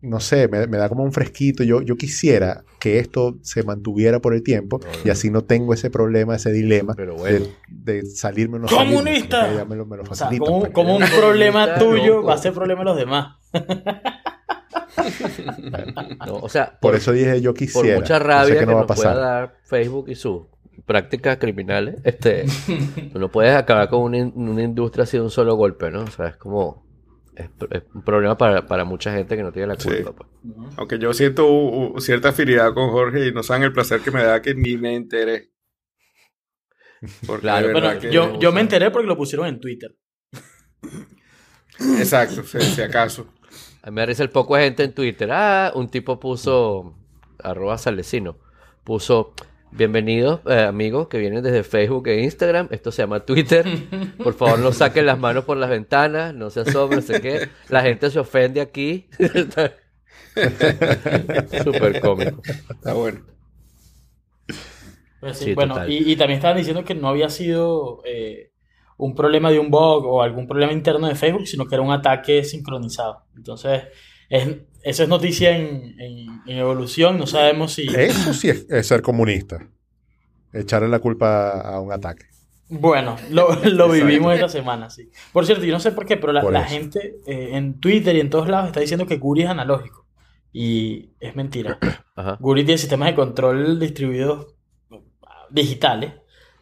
no sé, me, me da como un fresquito. Yo, yo quisiera que esto se mantuviera por el tiempo y así no tengo ese problema, ese dilema Pero bueno. de, de salirme o no ¡Comunista! salirme, sino que ya me lo, me lo o sea, facilitan, como, como un problema tuyo va a ser problema de los demás. No, o sea, Por eso dije yo por quisiera. mucha rabia que, que no va a nos pueda pasar. dar Facebook y sus prácticas criminales, este, tú no puedes acabar con una, in- una industria así de un solo golpe, ¿no? O sea, es como... Es, es un problema para, para mucha gente que no tiene la Sí. culpa. pues. Aunque yo siento cierta afinidad con Jorge y no saben el placer que me da que ni me enteré. Porque Claro, que- yo, yo me enteré porque lo pusieron en Twitter. Exacto, si, si acaso. A mí me risa el poco de gente en Twitter. Ah, un tipo puso, arroba salecino, puso, bienvenidos eh, amigos que vienen desde Facebook e Instagram. Esto se llama Twitter. Por favor, no saquen las manos por las ventanas, no se asombren, no sé qué. La gente se ofende aquí. Súper cómico. Está bueno. Pues sí, Sí, bueno, y también estaban diciendo que no había sido eh, un problema de un bug o algún problema interno de Facebook, sino que era un ataque sincronizado. Entonces, es, eso es noticia en, en- en evolución. No sabemos si. Eso sí es, es ser comunista. Echarle la culpa a un ataque. Bueno, lo, lo vivimos esta semana, sí. Por cierto, yo no sé por qué, pero la, la gente eh, en Twitter y en todos lados está diciendo que Guri es analógico. Y es mentira. Ajá. Guri tiene sistemas de control distribuidos digitales.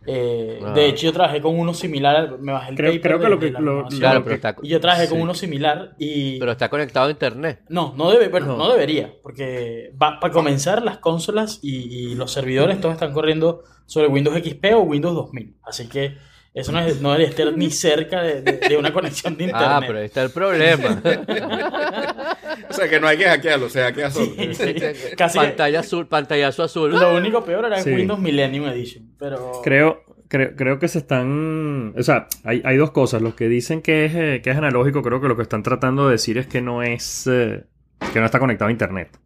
Eh, Ah. De hecho, yo trabajé con uno similar. Me bajé el Creo- paper creo que de- lo que- lo-. Claro, pero está, Y yo trabajé con uno similar y... pero está conectado a internet. No, no debe, bueno, No. no debería, porque va- para comenzar las consolas y, y los servidores todos están corriendo sobre Windows XP o Windows 2000, así que eso no, es- no debería estar ni cerca de, de- de una conexión de internet. Ah, pero ahí está el problema. O sea, que no hay que hackearlo, se hackea solo. Sí, sí. Casi que- Pantalla azul, pantallazo azul. Lo único peor era Sí. Windows Millennium Edition, pero... Creo, creo, creo que se están. O sea, hay, hay dos cosas. Los que dicen que es, eh, que es analógico, creo que lo que están tratando de decir es que no es. eh, que no está conectado a internet.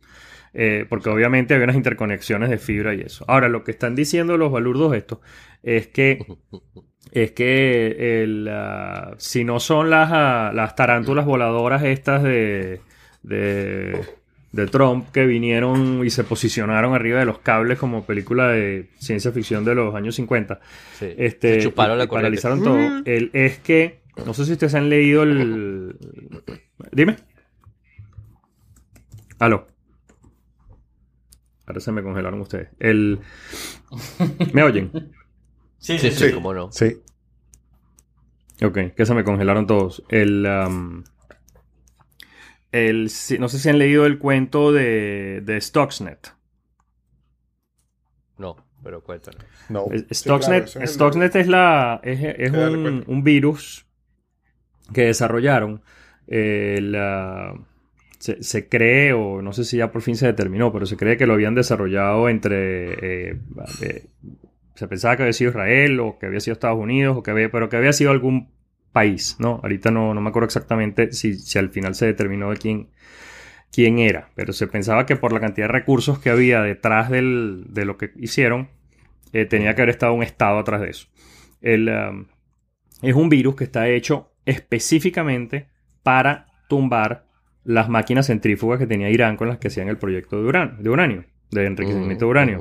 Eh, porque obviamente había unas interconexiones de fibra y eso. Ahora, lo que están diciendo los balurdos estos es que. Es que el, ah, si no son las, ah, las tarántulas voladoras estas de, de, de Trump que vinieron y se posicionaron arriba de los cables como película de ciencia ficción de los años 50, Sí. este, Se chuparon la y corriente. paralizaron todo, el, es que, no sé si ustedes han leído el... Dime. Aló. Ahora se me congelaron ustedes. El... ¿Me oyen? Sí, Sí, sí, sí, sí. cómo no. Sí. Ok, que se me congelaron todos. El, am, el, no sé si han leído el cuento de, de Stuxnet. No, pero cuéntanos. No. Sí, Stuxnet, claro, es Stuxnet es, la, es, es un, un virus que desarrollaron. eh, la- se, se cree, o no sé si ya por fin se determinó, pero se cree que lo habían desarrollado entre... eh, eh, se pensaba que había sido Israel o que había sido Estados Unidos, o que había, pero que había sido algún país, ¿no? Ahorita no, no me acuerdo exactamente si, si al final se determinó de quién, quién era, pero se pensaba que por la cantidad de recursos que había detrás del- de lo que hicieron, eh, tenía que haber estado un estado atrás de eso. El, um, es un virus que está hecho específicamente para tumbar las máquinas centrífugas que tenía Irán con las que hacían el proyecto de uranio, de, uranio, de enriquecimiento de uranio.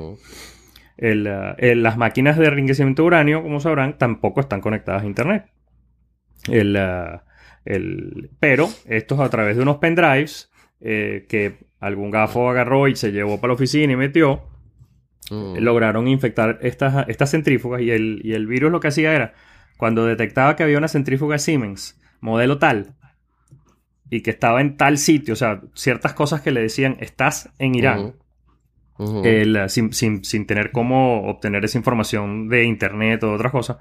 El, uh, el- las máquinas de enriquecimiento de uranio, como sabrán, tampoco están conectadas a Internet. El, uh, el- pero estos a través de unos pendrives eh, que algún gafo agarró y se llevó para la oficina y metió, Ujú. lograron infectar estas, estas centrífugas y el, y el virus lo que hacía era, cuando detectaba que había una centrífuga Siemens, modelo tal, y que estaba en tal sitio, o sea, ciertas cosas que le decían, estás en Irán, el, uh, sin, sin- sin tener cómo obtener esa información de internet o de otras cosas,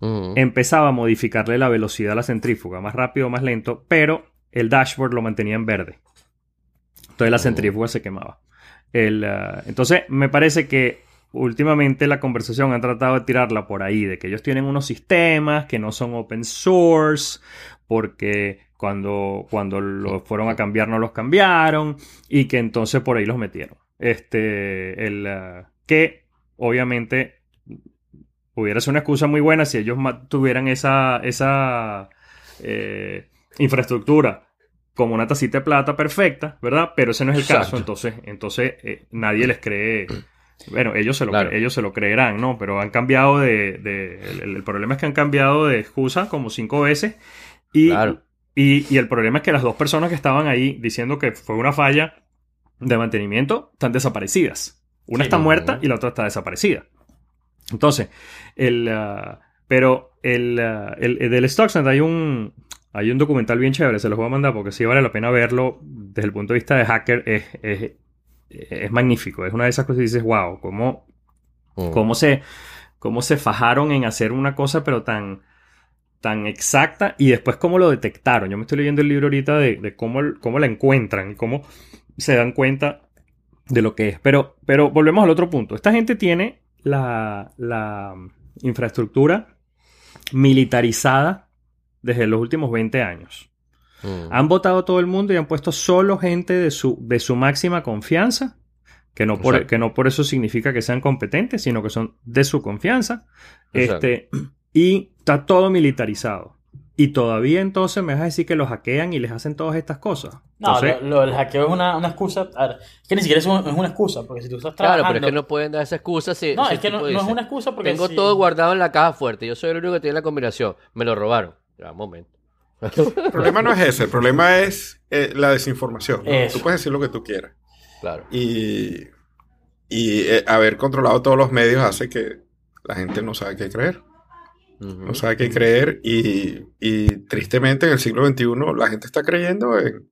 Empezaba a modificarle la velocidad a la centrífuga, más rápido, más lento, pero el dashboard lo mantenía en verde. Entonces la centrífuga se quemaba. El, ah, entonces me parece que últimamente la conversación han tratado de tirarla por ahí, de que ellos tienen unos sistemas que no son open source, porque cuando, cuando los fueron a cambiar no los cambiaron, y que entonces por ahí los metieron. Este, el, ah, que obviamente pudiera ser una excusa muy buena si ellos tuvieran esa, esa eh, infraestructura como una tacita de plata perfecta, ¿verdad? Pero ese no es el Exacto. caso, entonces, entonces eh, nadie les cree. Bueno, ellos se, lo Claro. ellos se lo creerán, ¿no? Pero han cambiado de... de- el, el problema es que han cambiado de excusa como cinco veces y, Claro. y, y el problema es que las dos personas que estaban ahí diciendo que fue una falla de mantenimiento están desaparecidas. Una Sí. está muerta y la otra está desaparecida. Entonces, el, ah, pero el, ah, el- el del Stuxnet hay un, hay un documental bien chévere, se los voy a mandar porque sí vale la pena verlo desde el punto de vista de hacker, es, es, es magnífico, es una de esas cosas que dices, wow, cómo, Mm. cómo se, cómo se fajaron en hacer una cosa pero tan, tan exacta y después cómo lo detectaron. Yo me estoy leyendo el libro ahorita de, de cómo, cómo la encuentran y cómo se dan cuenta de lo que es. Pero, pero volvemos al otro punto. Esta gente tiene la, la infraestructura militarizada desde los últimos 20 años. Mm. Han votado todo el mundo y han puesto solo gente de su, de su máxima confianza, que no, por, Exacto. que no por eso significa que sean competentes, sino que son de su confianza. Exacto. Este, y está todo militarizado. Y todavía entonces me vas a decir que los hackean y les hacen todas estas cosas. No, Entonces, lo, lo del hackeo es una, una excusa. A ver, es que ni siquiera es, un- es una excusa, porque si tú estás Claro, trabajando. pero es que no pueden dar esa excusa si. No, si es que el no, es una excusa porque. Tengo si- todo guardado en la caja fuerte. Yo soy el único que tiene la combinación. Me lo robaron. Ya, un momento. El problema no es ese, el problema es eh, la desinformación. ¿no? Tú puedes decir lo que tú quieras. Claro. Y, y eh, haber controlado todos los medios hace que la gente no sabe qué creer. Ujú. No sabe qué creer y, y tristemente en el siglo XXI la gente está creyendo en,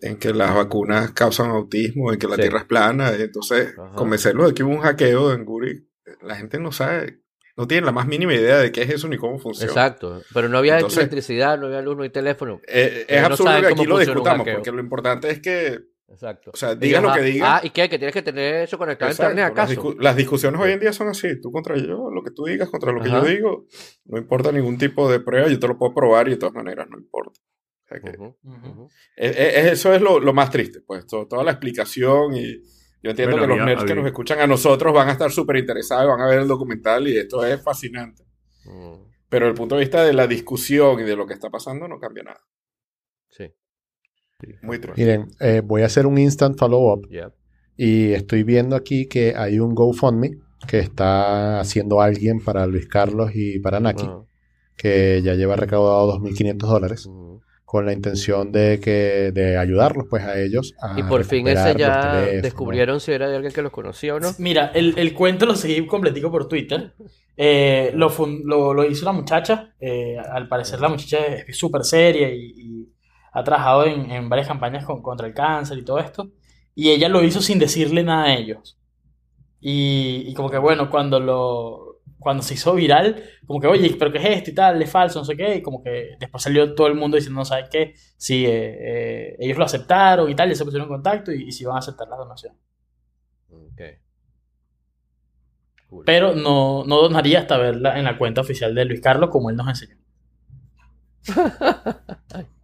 en que las vacunas causan autismo, en que la Sí. Tierra es plana. Entonces, Ajá. convencerlos de que hubo un hackeo en Guri, la gente no sabe, no tiene la más mínima idea de qué es eso ni cómo funciona. Exacto. Pero no había Entonces- electricidad, no había luz, no hay teléfono. Eh, es no absurdo saben que aquí lo discutamos, porque lo importante es que, Exacto. o sea, digas lo ah, que digas. Ah, ¿y qué? ¿Que tienes que tener eso conectado a Exacto, internet Las, acaso? discu- las discusiones hoy en día son así, tú contra yo, lo que tú digas contra lo que Ajá. yo digo, no importa ningún tipo de prueba, yo te lo puedo probar y de todas maneras no importa. O sea que- es- es- eso es lo, lo más triste, pues, to- toda la explicación y yo entiendo Bueno, que los había- nerds que había- nos escuchan a nosotros van a estar súper interesados, van a ver el documental y esto es fascinante. Mm, Pero desde el punto de vista de la discusión y de lo que está pasando no cambia nada. Sí, Muy triste. Miren, eh, voy a hacer un instant follow-up ya. y estoy viendo aquí que hay un GoFundMe que está haciendo alguien para Luis Carlos y para Naki, que ya lleva recaudado 2.500 dólares Ujú. con la intención de que de ayudarlos pues a ellos a Y por fin ese ya descubrieron si era de alguien que los conocía o no. Mira, el, el cuento lo seguí completico por Twitter. Eh, lo, fun- lo, lo hizo una muchacha. eh, al parecer la muchacha es súper seria y, y ha trabajado en, en varias campañas con- contra el cáncer y todo esto. Y ella lo hizo sin decirle nada a ellos. Y, y como que bueno, cuando lo cuando se hizo viral, como que oye, pero ¿qué es esto y tal? Es falso, no sé qué. Y como que después salió todo el mundo diciendo, no sabes qué, sí, eh, eh, ellos lo aceptaron y tal, ya se pusieron en contacto y, y si van a aceptar la donación. Ok. Cool. Pero no, no donaría hasta verla en la cuenta oficial de Luis Carlos, como él nos enseñó.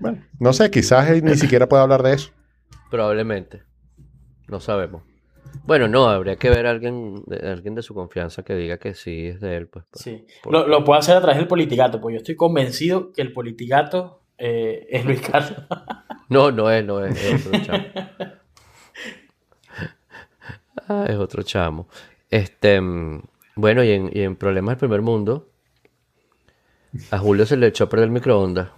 Bueno, no sé, quizás él ni siquiera puede hablar de eso. Probablemente. No sabemos. Bueno, no, habría que ver a alguien de, alguien de su confianza que diga que sí es de él. Pues, pues. Sí. por- Lo, lo puedo hacer a través del politigato, porque yo estoy convencido que el politigato eh, es Luis Carlos. No, no es, no es, es otro chamo. Ah, es otro chamo. Este, mm, bueno, y en, y en Problemas del Primer Mundo, a Julio se le echó a perder el microondas.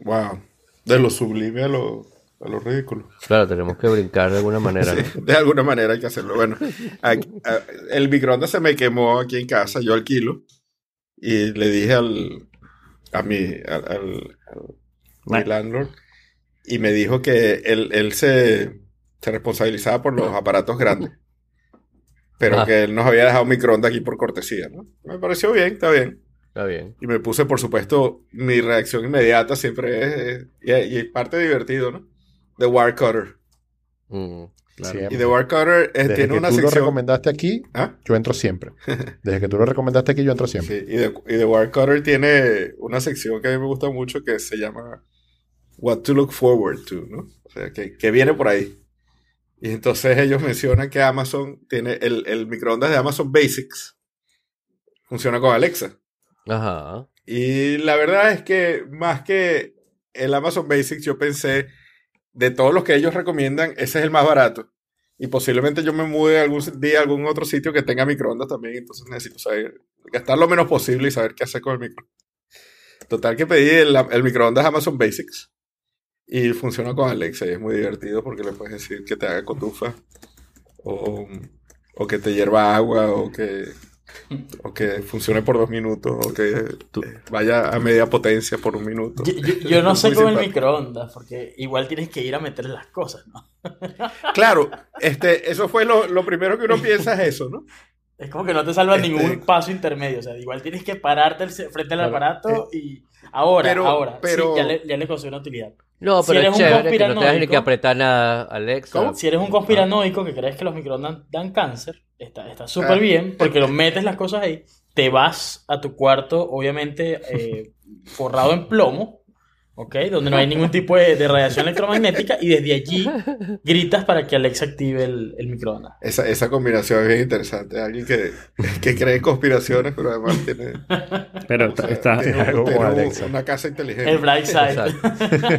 Wow. De lo sublime a lo, a lo ridículo. Claro, tenemos que brincar de alguna manera. ¿no? Sí, de alguna manera hay que hacerlo. Bueno, aquí- a- el microondas se me quemó aquí en casa, yo alquilo, y le dije al, a mi, al, al- al- mi landlord, y me dijo que él, él se, se responsabilizaba por los aparatos grandes, pero Ah. que él nos había dejado un microondas aquí por cortesía, ¿no? Me pareció bien, está bien. Está bien. Y me puse, por supuesto, mi reacción inmediata siempre es, es- y, y es parte divertido, ¿no? The Wire Cutter. Mm, Siempre. Y The Wire Cutter eh, Desde tiene que una tú lo sección... recomendaste aquí, ¿Ah? yo entro siempre. Desde que tú lo recomendaste aquí, yo entro siempre. Sí, y The, y The Wire Cutter tiene una sección que a mí me gusta mucho que se llama What to Look Forward to, ¿no? O sea, que, que viene por ahí. Y entonces ellos mencionan que Amazon tiene el, el microondas de Amazon Basics. Funciona con Alexa. Ajá. Y la verdad es que más que el Amazon Basics, yo pensé, de todos los que ellos recomiendan, ese es el más barato. Y posiblemente yo me mude algún día a algún otro sitio que tenga microondas también, entonces necesito saber, gastar lo menos posible y saber qué hacer con el microondas. Total que pedí el, el microondas Amazon Basics y funciona con Alexa y es muy divertido porque le puedes decir que te haga cotufa o, o que te hierva agua o que, o que funcione por dos minutos o que eh, vaya a media potencia por un minuto. Yo, yo- yo no sé con el microondas, porque igual tienes que ir a meter las cosas, ¿no? Claro, este, eso fue lo, lo primero que uno piensa es eso, ¿no? Es como que no te salva Este- ningún paso intermedio. O sea, igual tienes que pararte frente al aparato y ahora, pero- ahora, pero- sí, ya le, ya le una utilidad. No, Si pero eres es un chévere que no tengas ni conspiranoico- que apretar nada, Alexa. ¿Cómo? Si eres un conspiranoico que crees que los microondas dan cáncer, está está súper Ah. bien porque lo metes las cosas ahí, te vas a tu cuarto, obviamente eh, forrado en plomo, ¿ok? Donde no hay ningún tipo de, de radiación electromagnética y desde allí gritas para que Alexa active el, el microondas. Esa, esa combinación es bien interesante. Alguien que, que cree conspiraciones, pero además tiene, Pero o sea, está, tiene- algo tiene como un- Alexa. una casa inteligente. El bright side.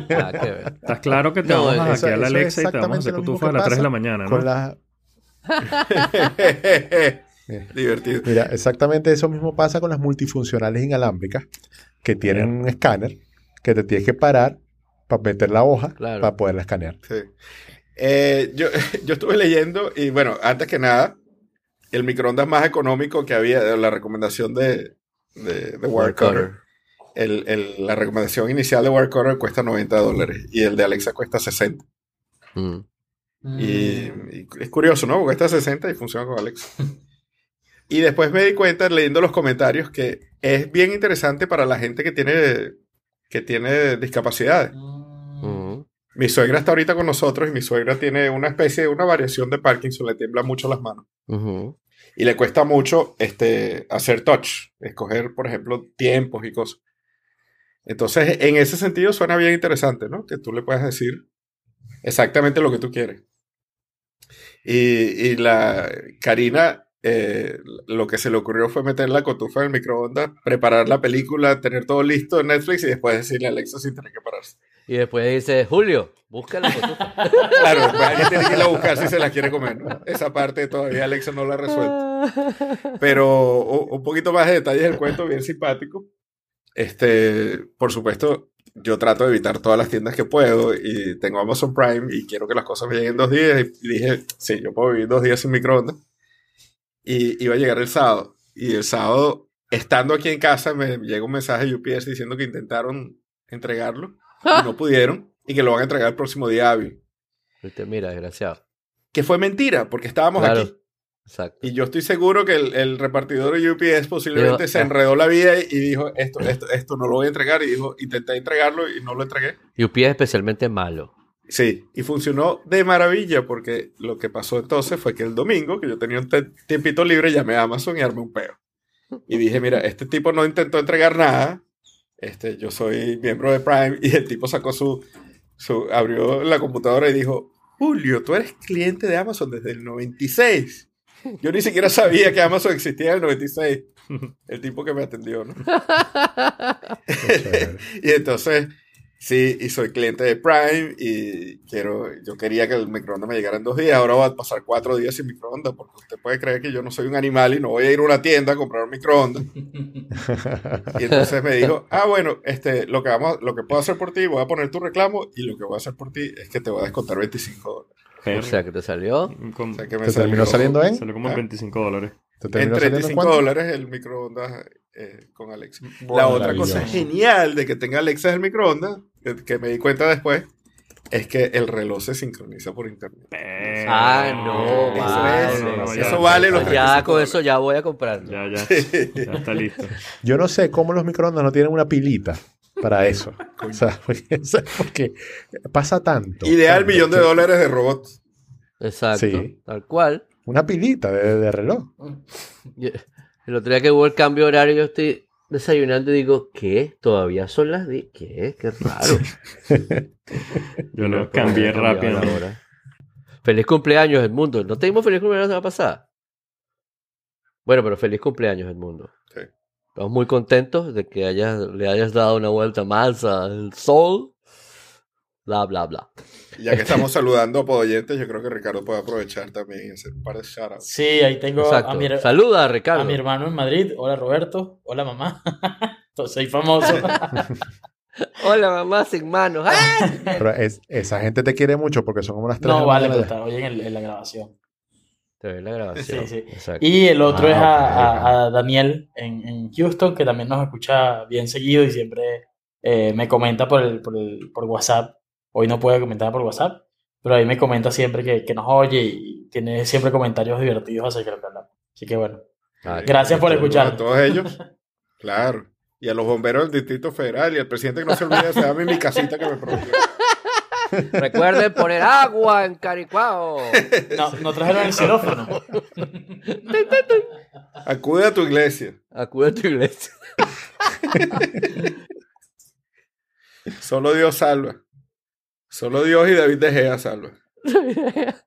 Ver. estás claro que te No, vamos a hackear la Alexa y te vamos a hacer que a las 3 de la mañana, ¿no? con la- Divertido. Mira, exactamente eso mismo pasa con las multifuncionales inalámbricas, que tienen un escáner que te tienes que parar para meter la hoja Claro. para poderla escanear. Sí. Eh, yo, yo estuve leyendo y bueno, antes que nada, el microondas más económico que había, la recomendación de, de, de Wirecutter, el, el- la recomendación inicial de Wirecutter cuesta 90 dólares y el de Alexa cuesta 60. Mm. Y, y es curioso, ¿no? Porque cuesta 60 y funciona con Alexa. Y después me di cuenta leyendo los comentarios que es bien interesante para la gente que tiene, que tiene discapacidades. Mi suegra está ahorita con nosotros y mi suegra tiene una especie de una variación de Parkinson, le tiemblan mucho las manos. Y le cuesta mucho este, hacer touch, escoger, por ejemplo, tiempos y cosas. Entonces, en ese sentido suena bien interesante, ¿no? Que tú le puedas decir exactamente lo que tú quieres. Y, y la Karina, eh, lo que se le ocurrió fue meter la cotufa en el microondas, preparar la película, tener todo listo en Netflix y después decirle a Alexa sin tener que pararse. Y después dice, Julio, busca la cotufa. Claro, alguien tiene que ir a buscar si se la quiere comer. ¿no? Esa parte todavía Alexa no la ha resuelto. Pero un poquito más de detalles del cuento, bien simpático. Este, por supuesto, yo trato de evitar todas las tiendas que puedo y tengo Amazon Prime y quiero que las cosas me lleguen en dos días. Y dije, sí, yo puedo vivir dos días sin microondas. Y iba a llegar el sábado. Y el sábado, estando aquí en casa, me llega un mensaje de UPS diciendo que intentaron entregarlo y no pudieron y que lo van a entregar el próximo día hábil. Mira, desgraciado. Que fue mentira, porque estábamos Claro. aquí. Exacto. Y yo estoy seguro que el, el repartidor de UPS posiblemente se ah. enredó la vida y, y dijo, esto, esto, esto no lo voy a entregar. Y dijo, intenté entregarlo y no lo entregué. UPS es especialmente malo. Sí, y funcionó de maravilla porque lo que pasó entonces fue que el domingo, que yo tenía un tiempito libre, llamé a Amazon y armé un peo. Y dije, mira, este tipo no intentó entregar nada. Este, yo soy miembro de Prime y el tipo sacó su, su abrió la computadora y dijo, Julio, tú eres cliente de Amazon desde el 96. Yo ni siquiera sabía que Amazon existía en el 96. El tipo que me atendió, ¿no? Y entonces, sí, y soy cliente de Prime y quiero, yo quería que el microondas me llegara en dos días, ahora va a pasar cuatro días sin microondas, porque usted puede creer que yo no soy un animal y no voy a ir a una tienda a comprar un microondas. Y entonces me dijo, ah, bueno, este, lo que vamos, lo que puedo hacer por ti, voy a poner tu reclamo y lo que voy a hacer por ti es que te voy a descontar 25 dólares. O sea, que te salió. Con- O sea, que me ¿Te terminó saliendo en? Salió como en ¿Ah? 25 dólares. ¿Te en terminó saliendo en 35 cuánto? dólares el microondas eh, con Alexa. La otra cosa genial de que tenga Alexa en el microondas, que, que me di cuenta después, es que el reloj se sincroniza por internet. Ah, no, Eso vale. es, no, no, eso ya, vale los Ya 35 con dólares. eso ya voy a comprarlo. Ya, ya. Ya está listo. Yo no sé cómo los microondas no tienen una pilita para eso. o sea, porque, pasa tanto. Ideal tanto, millón de que- dólares de robots. Exacto. Sí. Tal cual. Una pilita de, de reloj. El otro día que hubo el cambio de horario, yo estoy desayunando y digo, ¿qué? ¿Todavía son las 10? ¿Qué? Qué raro. Yo lo No, cambié rápido. la hora. Feliz cumpleaños, Edmundo. ¿No te dimos feliz cumpleaños la semana pasada? Bueno, pero feliz cumpleaños, Edmundo. Sí. Estamos muy contentos de que hayas, le hayas dado una vuelta más al sol. Bla, bla, bla. Ya que estamos saludando a podoyentes, yo creo que Ricardo puede aprovechar también y hacer un par de shoutouts. Sí, ahí tengo a mi, Saluda, Ricardo. a mi hermano en Madrid. Hola Roberto. Hola mamá. Soy famoso. Hola, mamá sin manos. ¡Ah! Pero es- esa gente te quiere mucho porque son como unas tres. no, vale, pero ya. está hoy en, el- en la grabación. Te ve la grabación. Sí, sí. Exacto. Y el otro Ah, es a, a- a Daniel en, en Houston, que también nos escucha bien seguido y siempre eh, me comenta por, el, por, el- por WhatsApp. Hoy no puede comentar por WhatsApp, pero ahí me comenta siempre que, que nos oye y tiene siempre comentarios divertidos acerca de lo que hablamos. Así que bueno, gracias por escuchar. A todos ellos. Claro. Y a los bomberos del Distrito Federal y al presidente que no se olvide, se llama mi casita que me prometió. Recuerden poner agua en Caricuao. No, no trajeron el xilófono. Acude a tu iglesia. Acude a tu iglesia. Solo Dios salva. Solo Dios y David De Gea salva.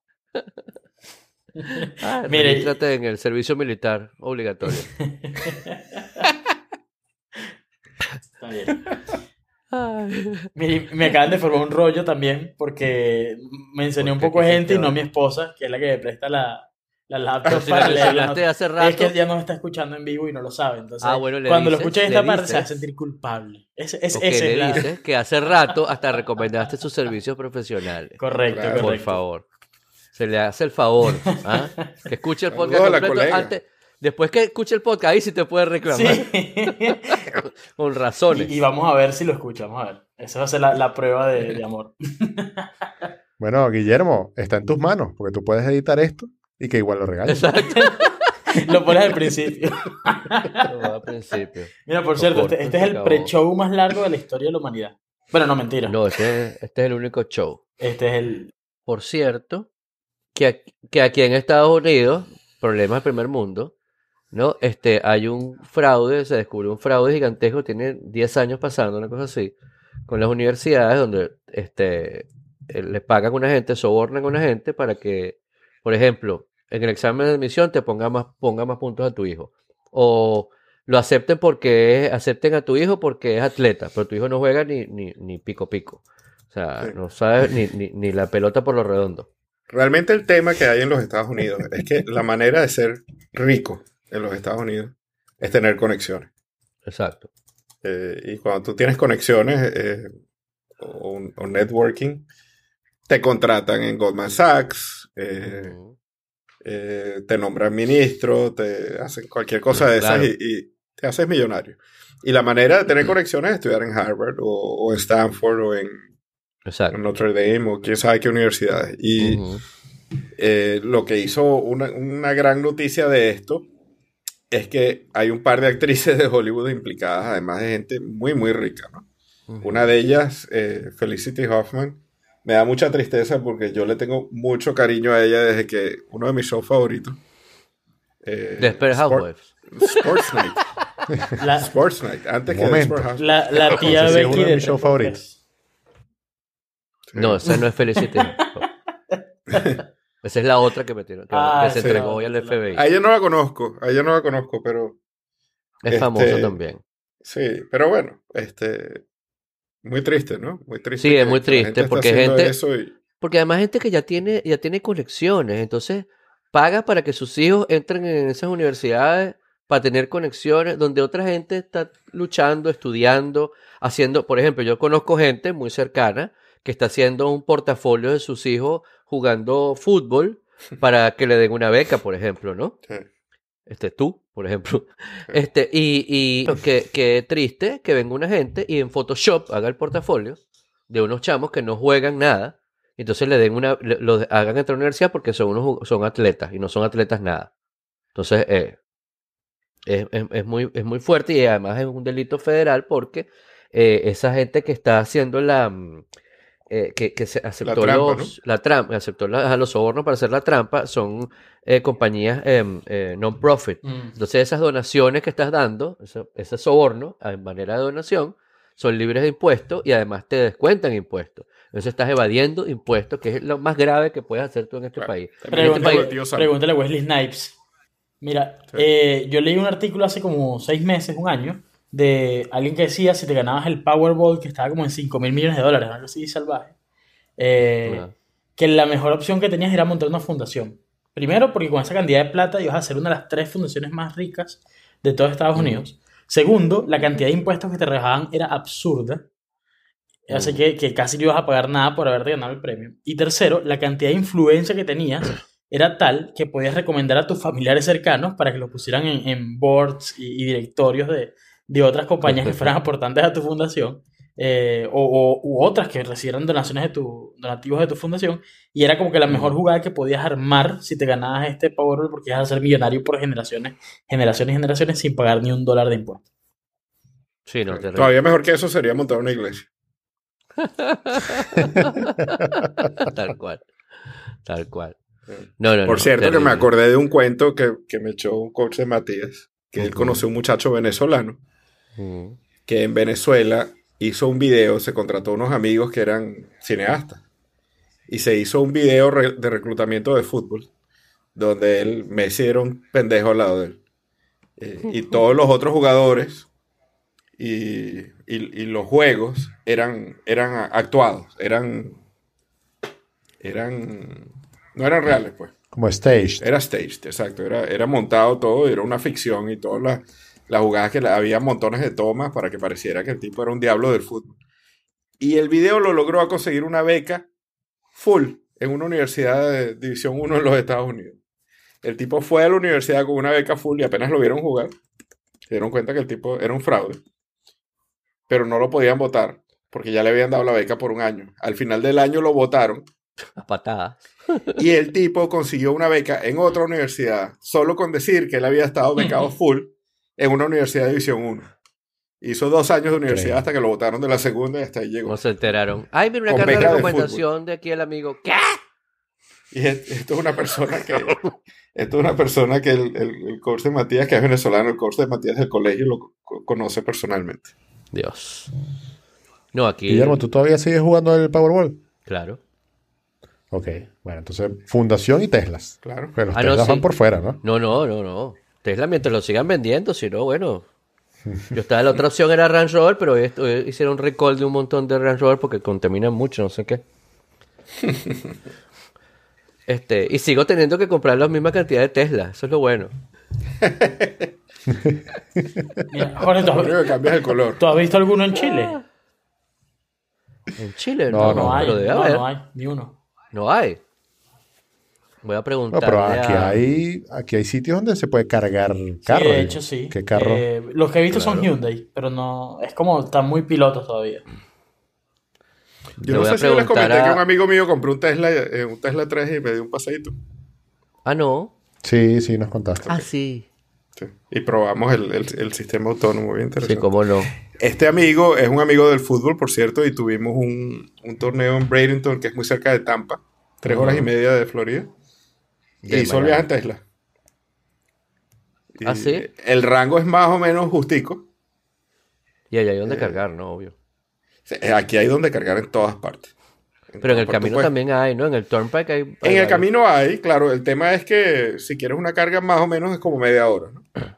Ah, Mire- regístrate en el servicio militar obligatorio. Está bien. Mire, me acaban de formar un rollo también porque mencioné ¿Por un poco de ¿Qué gente y no mi esposa, que es la que me presta la, la laptop si la notas. hace rato. Es que ya nos está escuchando en vivo y no lo sabe. Entonces, Ah, bueno, le cuando lo dices- escuche en esta parte se va a sentir culpable. Es, es, esa le es la- dices que hace rato hasta recomendaste sus servicios profesionales. Correcto, Claro. correcto. Por favor. Se le hace el favor. ¿ah? Que escuche el podcast completo antes. Después que escuche el podcast, ahí sí te puede reclamar. Sí. Con razones. y, y vamos a ver si lo escucha. Vamos a ver. Esa va a ser la, la prueba de, de amor. Bueno, Guillermo, está en tus manos porque tú puedes editar esto y que igual lo regañes. Exacto. Lo pones al principio. No, al principio. Mira, por Lo cierto, corto, este, este es el pre-show más largo de la historia de la humanidad. Bueno, no, mentira. No, este, es- este es el único show. Este es el. Por cierto, que, aquí- que aquí en Estados Unidos, problemas del primer mundo, ¿no? Este, hay un fraude, se descubrió un fraude gigantesco, tiene 10 años pasando, una cosa así, con las universidades donde este, eh, le pagan a una gente, sobornan a una gente para que, por ejemplo, en el examen de admisión te ponga más, ponga más puntos a tu hijo. O lo acepten porque es- acepten a tu hijo porque es atleta, pero tu hijo no juega ni, ni, ni pico pico. O sea, Sí. no sabe ni, ni, ni la pelota por lo redondo. Realmente el tema que hay en los Estados Unidos es que la manera de ser rico en los Estados Unidos es tener conexiones. Exacto. Eh, y cuando tú tienes conexiones eh, o, o networking, te contratan en Goldman Sachs, eh. Eh, te nombran ministro, te hacen cualquier cosa de Claro. esas y, y te haces millonario. Y la manera de tener conexiones es estudiar en Harvard o, o en Stanford o en, Exacto. en Notre Dame o quién sabe qué universidades. Y Ujú. eh, lo que hizo una, una gran noticia de esto es que hay un par de actrices de Hollywood implicadas, además de gente muy, muy rica, ¿no? Ujú. Una de ellas, eh, Felicity Hoffman, me da mucha tristeza porque yo le tengo mucho cariño a ella desde que uno de mis shows favoritos. eh, Desperate Housewives. Sports Night. La, Sports Night. Antes que. Desperate Housewives. la, la tía sí Becky uno de mis shows 3x3. favoritos. No, esa no es Felicity. esa es la otra que metieron. Que, Ah, que se sí. entregó hoy al FBI. A ella no la conozco, a ella no la conozco, pero es este- famosa también. sí, pero bueno, este, muy triste, ¿no? Muy triste. Sí, es muy triste, porque gente- y- Porque además gente que ya tiene, ya tiene conexiones, entonces paga para que sus hijos entren en esas universidades para tener conexiones donde otra gente está luchando, estudiando, haciendo, por ejemplo, yo conozco gente muy cercana que está haciendo un portafolio de sus hijos jugando fútbol para que le den una beca, por ejemplo, ¿no? sí. Este tú, por ejemplo. Este, y, y que, que triste que venga una gente y en Photoshop haga el portafolio de unos chamos que no juegan nada. Entonces le den una, le- lo hagan entrar a la universidad porque son unos son atletas y no son atletas nada. Entonces, eh, es, es- es muy, es muy fuerte y además es un delito federal porque eh, esa gente que está haciendo la mm, eh, que, que se aceptó trampa, los la trampa, aceptó la- a los sobornos para hacer la trampa, son eh, compañías em, eh, non-profit. Mm. Entonces esas donaciones que estás dando, ese, ese soborno en manera de donación, son libres de impuestos y además te descuentan impuestos. Entonces estás evadiendo impuestos, que es lo más grave que puedes hacer tú en este Claro. país. Este Pregúntale, Sam. pregúntale a Wesley Snipes. Mira, Sí. eh, yo leí un artículo hace como seis meses, un año, de alguien que decía si te ganabas el Powerball, que estaba como en 5 mil millones de dólares, algo así salvaje, eh, que la mejor opción que tenías era montar una fundación. Primero, porque con esa cantidad de plata ibas a ser una de las tres fundaciones más ricas de todo Estados Unidos. Segundo, la cantidad de impuestos que te rebajaban era absurda. Así que, que casi no ibas a pagar nada por haberte ganado el premio. Y tercero, la cantidad de influencia que tenías era tal que podías recomendar a tus familiares cercanos para que los pusieran en, en boards y, y directorios de, de otras compañías que fueran aportantes a tu fundación. eh, o, o- u otras que recibieran donaciones de tu, donativos de tu fundación. Y era como que la mejor jugada que podías armar si te ganabas este Powerball porque ibas a ser millonario por generaciones, generaciones y generaciones sin pagar ni un dólar de impuestos. Sí, no. Todavía mejor que eso sería montar una iglesia. Tal cual. Tal cual. No, no, Por no, cierto, que me acordé de un cuento que, que me echó un coach de Matías, que él conoció un muchacho venezolano Mm. que en Venezuela hizo un video, se contrató a unos amigos que eran cineastas y se hizo un video re- de reclutamiento de fútbol donde él Messi era un pendejo al lado de él Eh, y todos los otros jugadores y, y- y los juegos eran, eran actuados, eran eran no eran reales pues Como staged. era staged, exacto. Era, era montado todo, era una ficción y todas las, las jugadas que la- había montones de tomas para que pareciera que el tipo era un diablo del fútbol. Y el video lo logró a conseguir una beca full en una universidad de División 1 en los Estados Unidos. El tipo fue a la universidad con una beca full y apenas lo vieron jugar. Se dieron cuenta que el tipo era un fraude. Pero no lo podían votar porque ya le habían dado la beca por un año. Al final del año lo votaron A patadas. y el tipo consiguió una beca en otra universidad, solo con decir que él había estado becado full en una universidad de División 1. Hizo dos años de universidad hasta que lo votaron de la segunda y hasta ahí llegó. ¿Cómo se enteraron? Ay, mira una Con carta de recomendación de, aquí el amigo. ¿Qué? Y es- esto es una persona que, esto es una persona que el, el, el coach de Matías, que es venezolano, el coach de Matías del colegio lo co- conoce personalmente. Dios. No, aquí. Guillermo, ¿tú todavía sigues jugando el Powerball? Claro. Ok, bueno, entonces Fundación y Teslas. Claro. Pero los Ah, no, Teslas sí. van por fuera, ¿no? No, no, no, no. Tesla mientras lo sigan vendiendo, si no, bueno. Yo estaba, la otra opción era Range Rover, pero esto, eh, hicieron recall de un montón de Range Rover porque contaminan mucho, no sé qué. Este, y sigo teniendo que comprar la misma cantidad de Tesla, eso es lo bueno. Mira, Jorge, ¿tú has, el color. tú visto alguno en Chile? En Chile No, no, No, hay, pero debe no, haber. no hay, ni uno. No hay. Voy a No, preguntarle pero aquí a- hay, aquí hay sitios donde se puede cargar Sí, carro. de hecho, sí. ¿Qué carro? Eh, los que he visto son Hyundai, pero no. Es como están muy pilotos todavía. Yo Le no sé si yo les preguntar comenté a- que un amigo mío compró un Tesla, eh, un Tesla 3 y me dio un paseíto. Ah, no. Sí, sí, nos contaste. Ah, sí. Sí. Y probamos el, el- el sistema autónomo, bien Sí, interesante. cómo no. Este amigo es un amigo del fútbol, por cierto, y tuvimos un, un torneo en Bradenton, que es muy cerca de Tampa, tres horas y media de Florida. Y De Miami. viaje en Tesla. Y ¿Ah, sí? El rango es más o menos justico. Y allá hay Eh, donde cargar, ¿no? Obvio. Aquí hay donde cargar en todas partes. Pero en el camino también hay, ¿no? En el Turnpike hay... hay En el camino hay, claro, el tema es que si quieres una carga más o menos es como media hora, ¿no?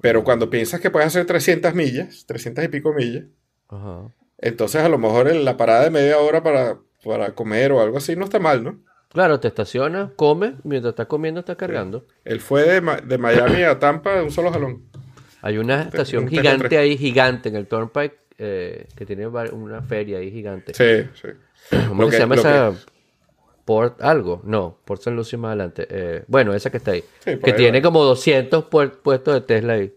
Pero cuando piensas que puedes hacer 300 millas, 300 y pico millas, Ajá. entonces a lo mejor en la parada de media hora para, para comer o algo así no está mal, ¿no? Claro, te estacionas, comes, mientras estás comiendo estás cargando. Él fue de, Ma- de Miami a Tampa de un solo jalón. Hay una estación un gigante ahí, gigante en el Turnpike, eh, que tiene una feria ahí gigante. Sí, sí. ¿Cómo que se llama esa? Port algo. No, Port San Lucio más adelante. Eh, bueno, esa que está ahí. Sí, que ahí tiene va. como 200 puer- puestos de Tesla ahí.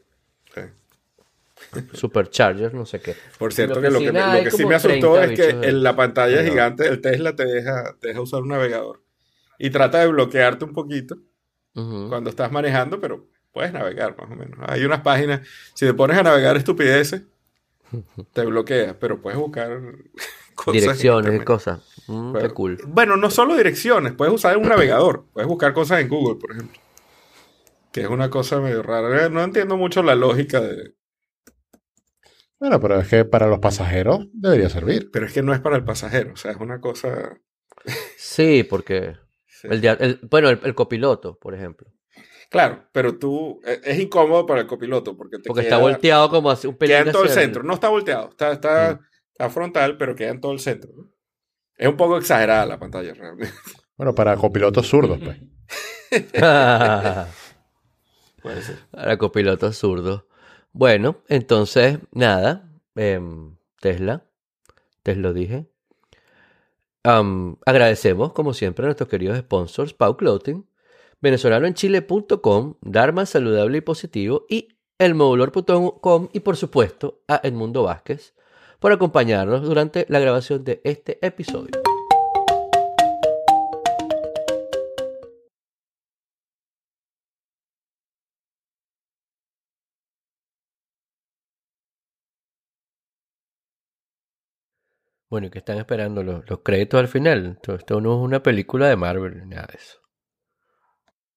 Sí. Superchargers, no sé qué. Por cierto, que lo que, me- lo que sí me asustó 30 es que en la pantalla gigante el Tesla te deja, te deja usar un navegador. Y trata de bloquearte un poquito cuando estás manejando, pero puedes navegar más o menos. Hay unas páginas, si te pones a navegar estupideces, te bloquea, pero puedes buscar cosas Direcciones y cosas. Mm, Qué cool. Bueno, no solo direcciones, puedes usar un navegador, puedes buscar cosas en Google, por ejemplo. Que es una cosa medio rara. No entiendo mucho la lógica de, Bueno, pero es que para los pasajeros debería servir. Pero es que no es para el pasajero, o sea, es una cosa... Sí, porque sí. el, dia- el- bueno, el, el copiloto, por ejemplo. Claro, pero tú... e- Es incómodo para el copiloto porque te Porque queda, está volteado como así un pelín queda en todo el centro. No está volteado, está, está, está frontal, pero queda en todo el centro. ¿no? Es un poco exagerada la pantalla realmente. Bueno, para copilotos zurdos, pues. Puede ser. Para copiloto zurdo. Bueno, entonces, nada. em, Tesla. Te lo dije. Agradecemos, como siempre, a nuestros queridos sponsors, Pau Clothing, venezolanoenchile.com, Dharma Saludable y Positivo y elmodulor.com y, por supuesto, a Edmundo Vázquez por acompañarnos durante la grabación de este episodio. Bueno, ¿y qué están esperando los, los créditos al final? Esto, esto no es una película de Marvel, nada de eso.